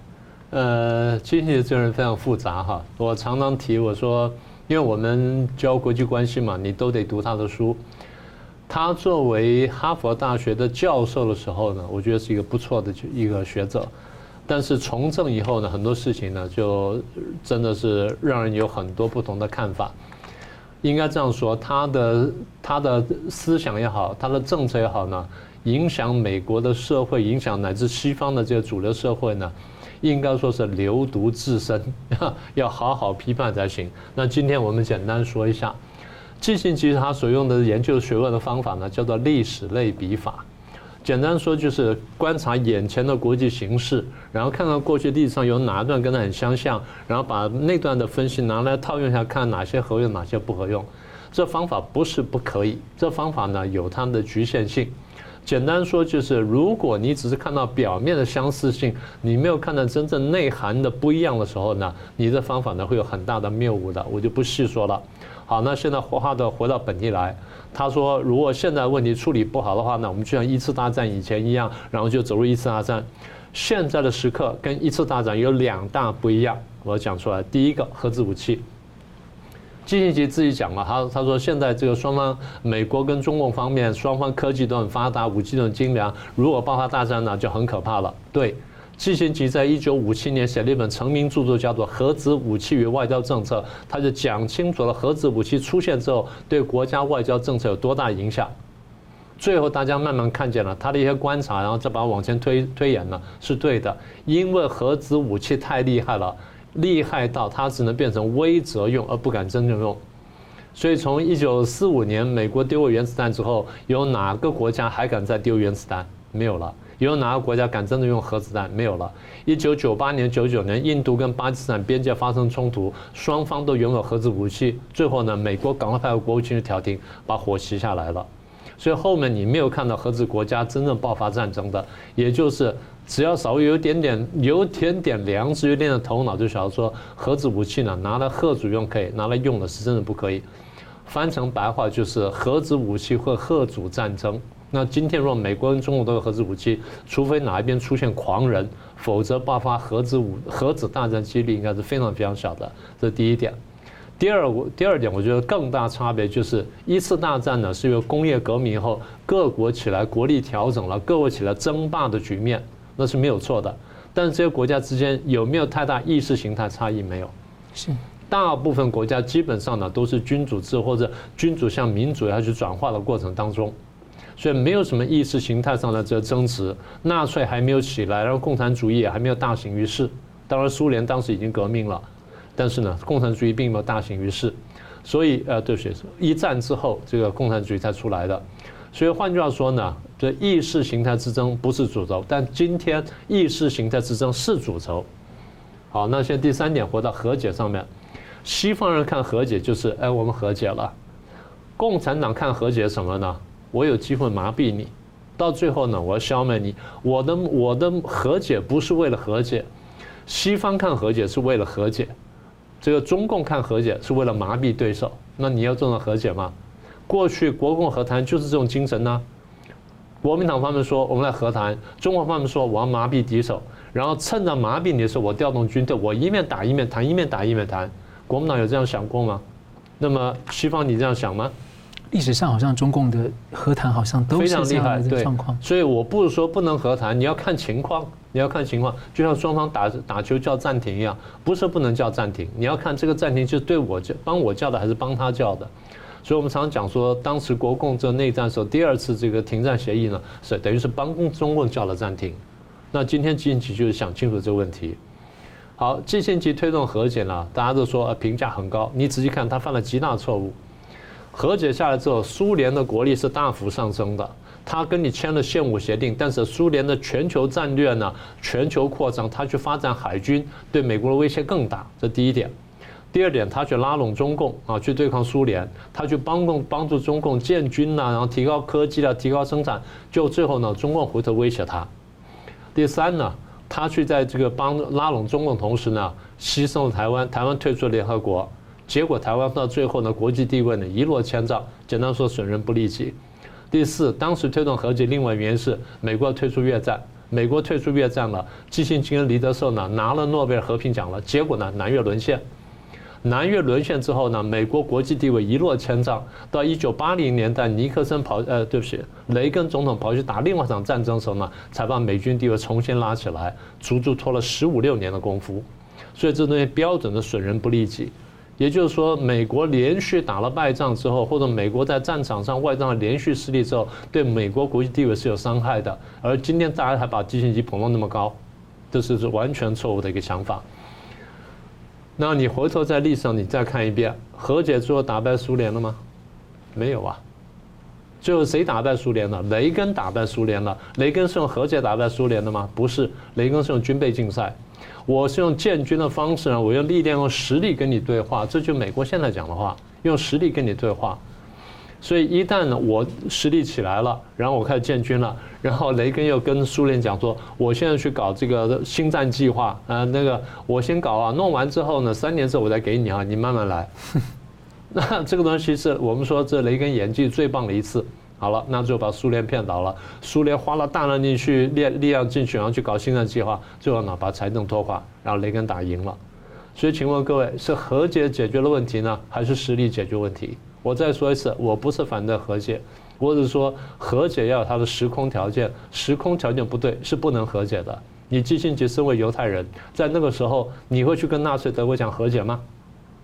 呃，其实这个人非常复杂哈。我常常提我说，因为我们教国际关系嘛，你都得读他的书。他作为哈佛大学的教授的时候呢，我觉得是一个不错的一个学者。但是从政以后呢，很多事情呢，就真的是让人有很多不同的看法。应该这样说，他的他的思想也好，他的政策也好呢，影响美国的社会，影响乃至西方的这个主流社会呢。应该说是留毒自身，要好好批判才行。那今天我们简单说一下，季辛吉他所用的研究学问的方法呢，叫做历史类比法。简单说就是观察眼前的国际形势，然后看看过去历史上有哪一段跟它很相像，然后把那段的分析拿来套用一下，看哪些合用，哪些不合用。这方法不是不可以，这方法呢有它的局限性。简单说就是，如果你只是看到表面的相似性，你没有看到真正内涵的不一样的时候呢，你的方法呢会有很大的谬误的，我就不细说了。好，那现在话的回到本地来，他说，如果现在问题处理不好的话，呢我们就像一次大战以前一样，然后就走入一次大战。现在的时刻跟一次大战有两大不一样，我讲出来，第一个核子武器。季辛吉自己讲了，他他说现在这个双方，美国跟中共方面双方科技都很发达，武器都很精良，如果爆发大战呢，就很可怕了。对，季辛吉在一九五七年写了一本成名著作，叫做《核子武器与外交政策》，他就讲清楚了核子武器出现之后对国家外交政策有多大影响。最后大家慢慢看见了他的一些观察，然后再把它往前推推演呢，是对的，因为核子武器太厉害了。厉害到它只能变成威慑用，而不敢真正用。所以从一九四五年美国丢了原子弹之后，有哪个国家还敢再丢原子弹？没有了。有哪个国家敢真的用核子弹？没有了。一九九八年、九九年，印度跟巴基斯坦边界发生冲突，双方都拥有核子武器。最后呢，美国赶快派国务卿去调停，把火熄下来了。所以后面你没有看到核子国家真正爆发战争的，也就是。只要稍微有点点、有点点良知、有点点头脑，就晓得说核子武器呢，拿来吓主用可以，拿来用的是真的不可以。翻成白话就是核子武器会吓主战争。那今天如果美国跟中国都有核子武器，除非哪一边出现狂人，否则爆发核子武核子大战几率应该是非常非常小的。这是第一点。第二，我第二点，我觉得更大差别就是一次大战呢，是由工业革命以后各国起来国力调整了，各国起来争霸的局面。那是没有错的，但是这些国家之间有没有太大意识形态差异？没有，是大部分国家基本上呢都是君主制或者君主向民主要去转化的过程当中，所以没有什么意识形态上的这个争执。纳粹还没有起来，然后共产主义也还没有大行于世。当然，苏联当时已经革命了，但是呢，共产主义并没有大行于世。所以呃，对不起，一战之后这个共产主义才出来的。所以换句话说呢，所以意识形态之争不是主轴，但今天意识形态之争是主轴。好，那现在第三点，回到和解上面，西方人看和解就是，哎，我们和解了；共产党看和解什么呢？我有机会麻痹你，到最后呢，我要消灭你。我的我的和解不是为了和解，西方看和解是为了和解，这个中共看和解是为了麻痹对手。那你要做到和解吗？过去国共和谈就是这种精神呢、国民党方面说我们来和谈，中国方面说我要麻痹敌手，然后趁着麻痹你的时候，我调动军队，我一面打一面谈，一面打一面谈。国民党有这样想过吗？那么西方你这样想吗？历史上好像中共的和谈好像都是这样的状况。所以我不是说不能和谈，你要看情况，你要看情况，就像双方打打球叫暂停一样，不是不能叫暂停，你要看这个暂停就是对我叫帮我叫的还是帮他叫的。所以，我们常常讲说，当时国共这内战时候，第二次这个停战协议呢，是等于是帮中共叫了暂停。那今天季辛吉就是想清楚这个问题。好，季辛吉推动和解呢，大家都说评价很高。你仔细看，他犯了极大错误。和解下来之后，苏联的国力是大幅上升的。他跟你签了现武协定，但是苏联的全球战略呢，全球扩张，他去发展海军，对美国的威胁更大。这第一点。第二点，他去拉拢中共啊，去对抗苏联，他去帮共帮助中共建军呐，然后提高科技了，提高生产，就最后呢，中共回头威胁他。第三呢，他去在这个帮拉拢中共同时呢，牺牲了台湾，台湾退出联合国，结果台湾到最后呢，国际地位呢一落千丈，简单说损人不利己。第四，当时推动和解，另外原因是美国退出越战，美国退出越战了，季辛吉跟黎德寿呢拿了诺贝尔和平奖了，结果呢，南越沦陷。南越沦陷之后呢，美国国际地位一落千丈。到一九八零年代，尼克森跑呃，对不起，雷根总统跑去打另外一场战争的时候呢，才把美军地位重新拉起来，足足拖了十五六年的功夫。所以这东西标准的损人不利己，也就是说，美国连续打了败仗之后，或者美国在战场上外战连续失利之后，对美国国际地位是有伤害的。而今天大家还把季辛吉捧到那么高，这是完全错误的一个想法。那你回头在历史上你再看一遍，和解之后打败苏联了吗？没有啊。最后谁打败苏联了？雷根打败苏联了。雷根是用和解打败苏联的吗？不是，雷根是用军备竞赛。我是用建军的方式啊，我用力量、用实力跟你对话，这就美国现在讲的话，用实力跟你对话。所以一旦呢，我实力起来了，然后我开始建军了，然后雷根又跟苏联讲说，我现在去搞这个星战计划啊，那个我先搞啊，弄完之后呢，三年之后我再给你啊，你慢慢来。那这个东西是我们说这雷根演技最棒的一次。好了，那就把苏联骗倒了，苏联花了大量力去力力量进去，然后去搞星战计划，最后呢把财政拖垮，然后雷根打赢了。所以请问各位，是和解解决了问题呢，还是实力解决问题？我再说一次，我不是反对和解，我只是说和解要有它的时空条件，时空条件不对是不能和解的。你季辛吉身为犹太人，在那个时候，你会去跟纳粹德国讲和解吗？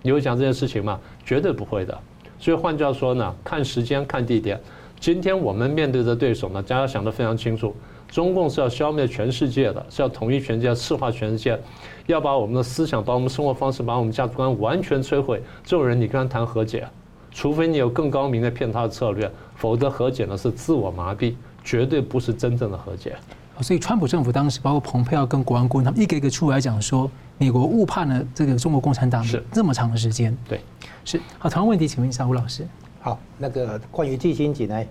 你会讲这件事情吗？绝对不会的。所以换句话说呢，看时间，看地点。今天我们面对的对手呢，大家想得非常清楚，中共是要消灭全世界的，是要统一全世界，赤化全世界，要把我们的思想、把我们生活方式、把我们价值观完全摧毁。这种人，你跟他谈和解？除非你有更高明的骗他的策略，否则和解呢是自我麻痹，绝对不是真正的和解。所以，川普政府当时包括蓬佩奥跟国安顾问，他们一个一个出来讲说，美国误判了这个中国共产党这么长的时间。对，是。好，同样问题，请问一下吴老师。好，那个关于季辛吉呢，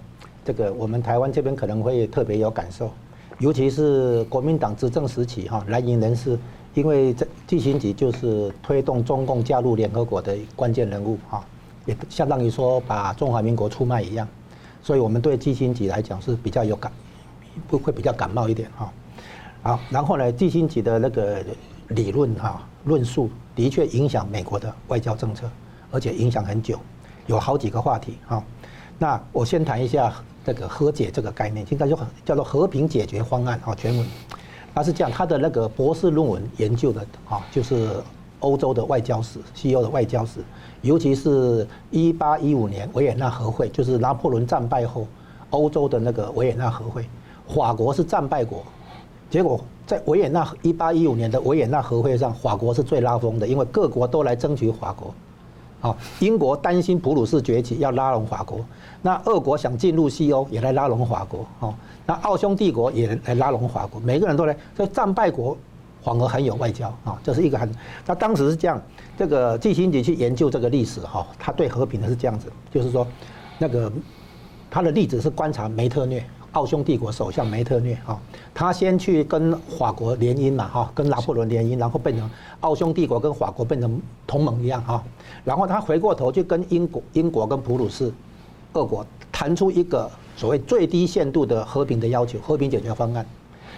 这个我们台湾这边可能会特别有感受，尤其是国民党执政时期哈，蓝营人士，因为这季辛吉就是推动中共加入联合国的关键人物哈。也相当于说把中华民国出卖一样，所以我们对季辛吉来讲是比较有感，不会比较感冒一点哈。好，然后呢，季辛吉的那个理论哈论述的确影响美国的外交政策，而且影响很久，有好几个话题哈。那我先谈一下这个和解这个概念，应该就叫做和平解决方案哈全文。他是这样，他的那个博士论文研究的啊，就是欧洲的外交史，西欧的外交史。尤其是一八一五年维也纳和会，就是拿破仑战败后，欧洲的那个维也纳和会，法国是战败国，结果在维也纳一八一五年的维也纳和会上，法国是最拉风的，因为各国都来争取法国，啊，英国担心普鲁士崛起要拉拢法国，那俄国想进入西欧也来拉拢法国，哦，那奥匈帝国也来拉拢法国，每个人都来，所以战败国反而很有外交啊，这是一个很，他当时是这样，这个季辛杰去研究这个历史哈，他对和平的是这样子，就是说，那个他的例子是观察梅特涅。奥匈帝国首相梅特涅啊，他先去跟法国联姻嘛哈，跟拿破仑联姻，然后变成奥匈帝国跟法国变成同盟一样哈，然后他回过头去跟英国、英国跟普鲁士、俄国谈出一个所谓最低限度的和平的要求、和平解决方案，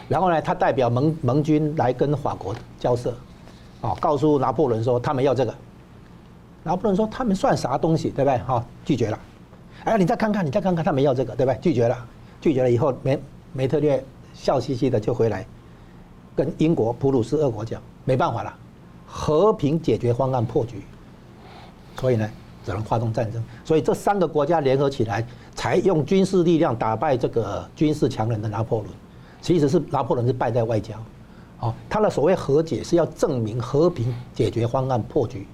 然后呢，他代表盟盟军来跟法国交涉，啊，告诉拿破仑说他们要这个，拿破仑说他们算啥东西，对不对？哈，拒绝了。哎，你再看看，你再看看，他们要这个，对不对？拒绝了。拒绝了以后，梅梅特略笑嘻嘻的就回来，跟英国、普鲁士、俄国讲，没办法了，和平解决方案破局，所以呢，只能发动战争。所以这三个国家联合起来，才用军事力量打败这个军事强人的拿破仑。其实是拿破仑是败在外交，哦，他的所谓和解是要证明和平解决方案破局，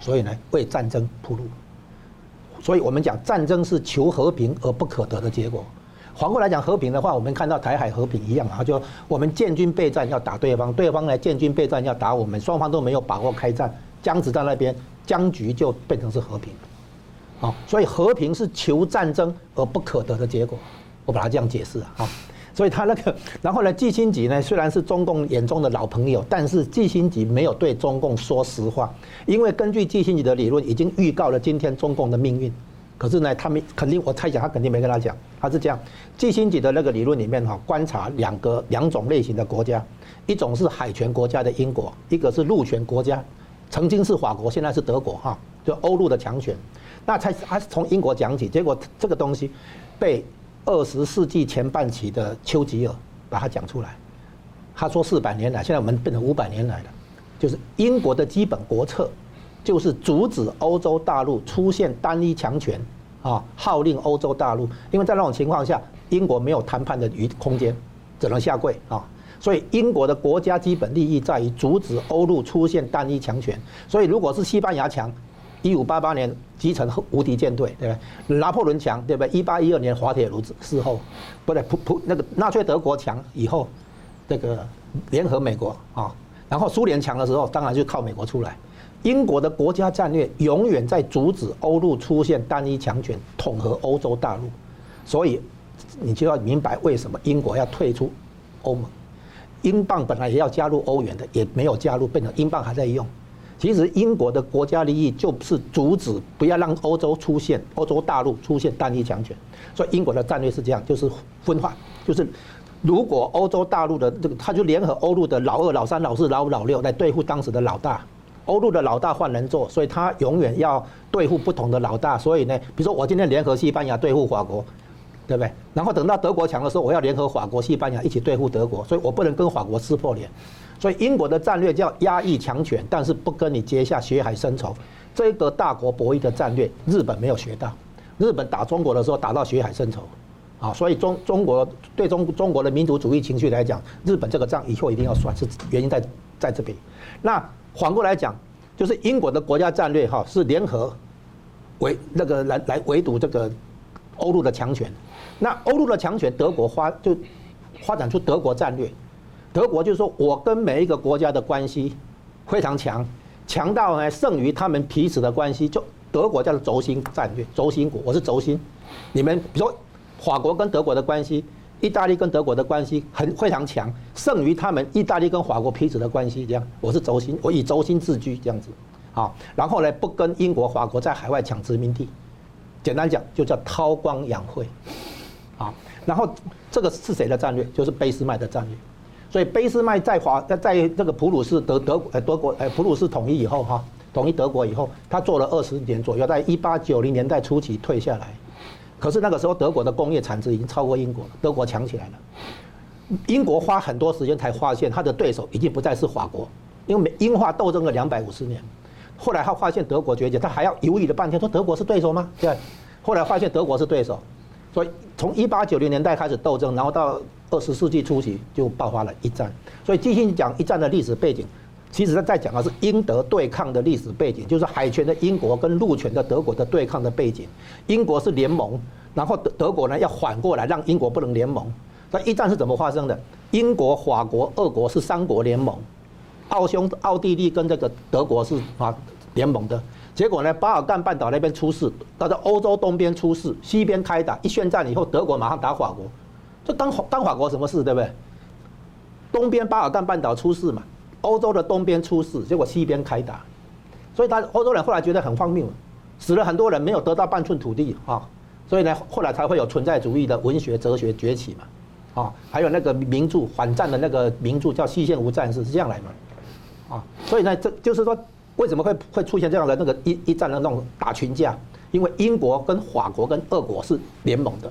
所以呢，为战争铺路。所以我们讲战争是求和平而不可得的结果。反过来讲和平的话，我们看到台海和平一样啊，就我们建军备战要打对方，对方来建军备战要打我们，双方都没有把握开战，僵持在那边，僵局就变成是和平。好，所以和平是求战争而不可得的结果，我把它这样解释啊。所以他那个，然后呢，季新吉呢虽然是中共眼中的老朋友，但是季新吉没有对中共说实话，因为根据季新吉的理论，已经预告了今天中共的命运。可是呢，他们肯定，我猜想他肯定没跟他讲，他是这样。季新吉的那个理论里面哈，观察两个两种类型的国家，一种是海权国家的英国，一个是陆权国家，曾经是法国，现在是德国哈，就欧陆的强权。那才他是从英国讲起，结果这个东西被二十世纪前半期的丘吉尔把它讲出来。他说四百年来，现在我们变成五百年来了，就是英国的基本国策。就是阻止欧洲大陆出现单一强权，啊，号令欧洲大陆，因为在那种情况下，英国没有谈判的余空间，只能下跪啊。所以英国的国家基本利益在于阻止欧陆出现单一强权。所以如果是西班牙强，一五八八年击沉无敌舰队，对不对？拿破仑强，对不对？一八一二年滑铁卢事后，不对，普普那个纳粹德国强以后，这个联合美国啊，然后苏联强的时候，当然就靠美国出来。英国的国家战略永远在阻止欧陆出现单一强权统合欧洲大陆，所以你就要明白为什么英国要退出欧盟。英镑本来也要加入欧元的，也没有加入，变成英镑还在用。其实英国的国家利益就是阻止不要让欧洲出现欧洲大陆出现单一强权，所以英国的战略是这样，就是分化，就是如果欧洲大陆的这个，他就联合欧陆的老二、老三、老四、老五、老六来对付当时的老大。欧陆的老大换人做，所以他永远要对付不同的老大。所以呢，比如说我今天联合西班牙对付法国，对不对？然后等到德国强的时候，我要联合法国、西班牙一起对付德国，所以我不能跟法国撕破脸。所以英国的战略叫压抑强权，但是不跟你结下血海深仇。这个大国博弈的战略，日本没有学到。日本打中国的时候打到血海深仇，啊，所以中中国对中中国的民族主义情绪来讲，日本这个账以后一定要算，是原因在在这边。那。反过来讲，就是英国的国家战略哈是联合围那个来来围堵这个欧陆的强权。那欧陆的强权，德国发就发展出德国战略。德国就是说我跟每一个国家的关系非常强，强到呢胜于他们彼此的关系。就德国叫做轴心战略，轴心国，我是轴心。你们比如说法国跟德国的关系。意大利跟德国的关系很非常强，胜于他们意大利跟法国彼此的关系。这样，我是轴心，我以轴心自居这样子，好，然后呢，不跟英国、法国在海外抢殖民地，简单讲就叫韬光养晦，好，然后这个是谁的战略？就是俾斯麦的战略。所以俾斯麦在华在在这个普鲁士德德呃德国呃普鲁士统一以后哈，统一德国以后，他做了二十年左右，在一八九零年代初期退下来。可是那个时候，德国的工业产值已经超过英国了，德国强起来了。英国花很多时间才发现他的对手已经不再是法国，因为英法斗争了两百五十年，后来他发现德国崛起，他还要犹豫了半天，说德国是对手吗？对。后来发现德国是对手，所以从一八九零年代开始斗争，然后到二十世纪初期就爆发了一战。所以继续讲一战的历史背景，其实在讲的是英德对抗的历史背景，就是海权的英国跟陆权的德国的对抗的背景。英国是联盟，然后德德国呢要反过来让英国不能联盟。那一战是怎么发生的？英国、法国、俄国是三国联盟，奥匈、奥地利跟这个德国是啊联盟的。结果呢，巴尔干半岛那边出事，到这欧洲东边出事，西边开打。一宣战以后，德国马上打法国，这当当法国什么事，对不对？东边巴尔干半岛出事嘛，欧洲的东边出事，结果西边开打，所以他欧洲人后来觉得很荒谬，死了很多人，没有得到半寸土地啊，所以呢，后来才会有存在主义的文学哲学崛起嘛，啊，还有那个名著反战的那个名著叫《西线无战事》是这样来嘛，啊，所以呢，这就是说。为什么会会出现这样的那个一一战的那种打群架？因为英国跟法国跟俄国是联盟的，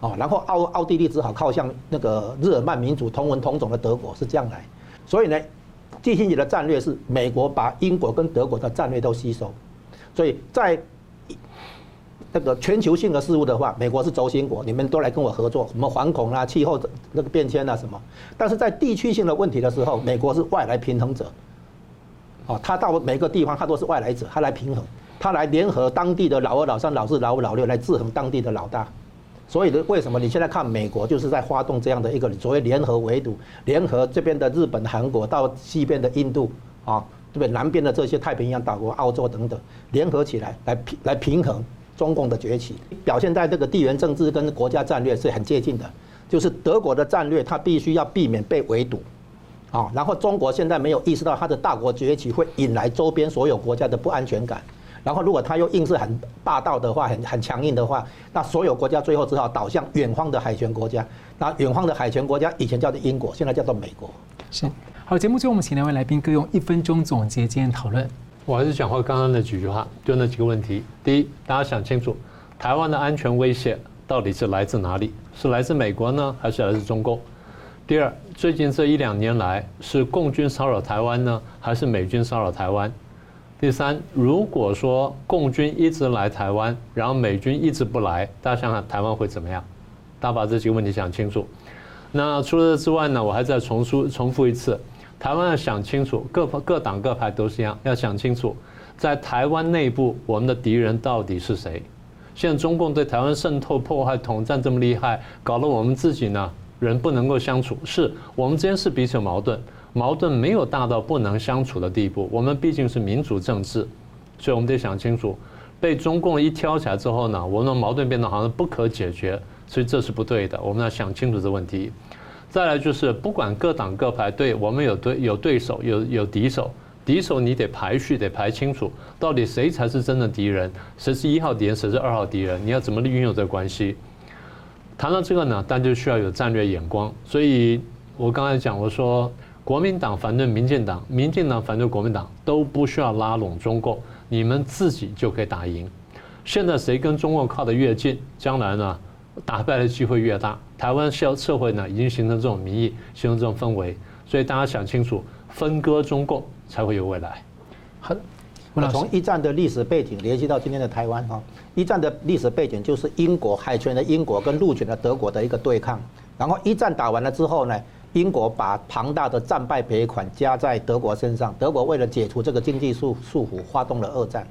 哦，然后奥奥地利只好靠向那个日耳曼民族同文同种的德国是这样来，所以呢，季辛吉的战略是美国把英国跟德国的战略都吸收，所以在那个全球性的事务的话，美国是轴心国，你们都来跟我合作，什么反恐啊、气候那个变迁啊什么，但是在地区性的问题的时候，美国是外来平衡者。哦，他到每个地方，他都是外来者，他来平衡，他来联合当地的老二、老三、老四、老五、老六来制衡当地的老大。所以呢，为什么你现在看美国就是在发动这样的一个所谓联合围堵，联合这边的日本、韩国到西边的印度啊，对不对？南边的这些太平洋岛国、澳洲等等，联合起来来平来平衡中共的崛起，表现在这个地缘政治跟国家战略是很接近的。就是德国的战略，它必须要避免被围堵。啊，然后中国现在没有意识到它的大国崛起会引来周边所有国家的不安全感，然后如果它又硬是很霸道的话，很很强硬的话，那所有国家最后只好倒向远方的海权国家。那远方的海权国家以前叫做英国，现在叫做美国。是，好，节目最后我们请两位来宾各用一分钟总结今天讨论。我还是讲回刚刚那几句话，就那几个问题。第一，大家想清楚，台湾的安全威胁到底是来自哪里？是来自美国呢，还是来自中共？第二，最近这一两年来，是共军骚扰台湾呢，还是美军骚扰台湾？第三，如果说共军一直来台湾，然后美军一直不来，大家想想台湾会怎么样？大家把这几个问题想清楚。那除了这之外呢，我还再重述重复一次，台湾要想清楚，各各党各派都是一样，要想清楚，在台湾内部我们的敌人到底是谁？现在中共对台湾渗透、破坏、统战这么厉害，搞得我们自己呢？人不能够相处，是我们之间是彼此有矛盾，矛盾没有大到不能相处的地步。我们毕竟是民主政治，所以我们得想清楚，被中共一挑起来之后呢，我们的矛盾变得好像不可解决，所以这是不对的。我们要想清楚这问题。再来就是，不管各党各派，对我们有对有对手，有有敌手，敌手你得排序，得排清楚，到底谁才是真的敌人，谁是一号敌人，谁是二号敌人，你要怎么运用这个关系？谈到这个呢，但就需要有战略眼光。所以我刚才讲，我说国民党反对民进党，民进党反对国民党，都不需要拉拢中共，你们自己就可以打赢。现在谁跟中共靠得越近，将来呢，打败的机会越大。台湾社社会呢，已经形成这种民意，形成这种氛围，所以大家想清楚，分割中共才会有未来。好。从一战的历史背景联系到今天的台湾哈，一战的历史背景就是英国海权的英国跟陆权的德国的一个对抗。然后一战打完了之后呢，英国把庞大的战败赔款加在德国身上，德国为了解除这个经济束束缚，发动了二战。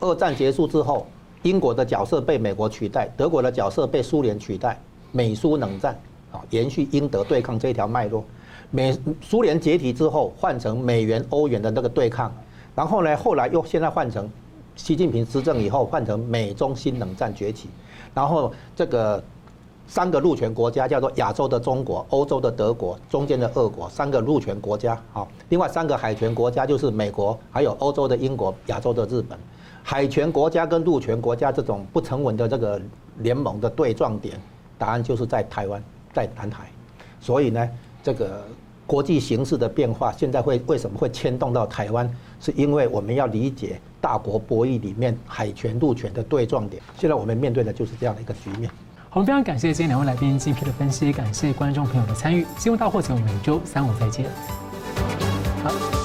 二战结束之后，英国的角色被美国取代，德国的角色被苏联取代，美苏冷战啊，延续英德对抗这条脉络。美苏联解体之后，换成美元欧元的那个对抗。然后呢，后来又现在换成习近平执政以后，换成美中新冷战崛起，然后这个三个陆权国家叫做亚洲的中国、欧洲的德国、中间的俄国，三个陆权国家。好，另外三个海权国家就是美国，还有欧洲的英国、亚洲的日本。海权国家跟陆权国家这种不成文的这个联盟的对撞点，答案就是在台湾，在南海。所以呢，这个。国际形势的变化，现在会为什么会牵动到台湾？是因为我们要理解大国博弈里面海权陆权的对撞点。现在我们面对的就是这样的一个局面。好，我们非常感谢今天两位来宾精辟的分析，感谢观众朋友的参与。新闻大货就，每周三五再见。好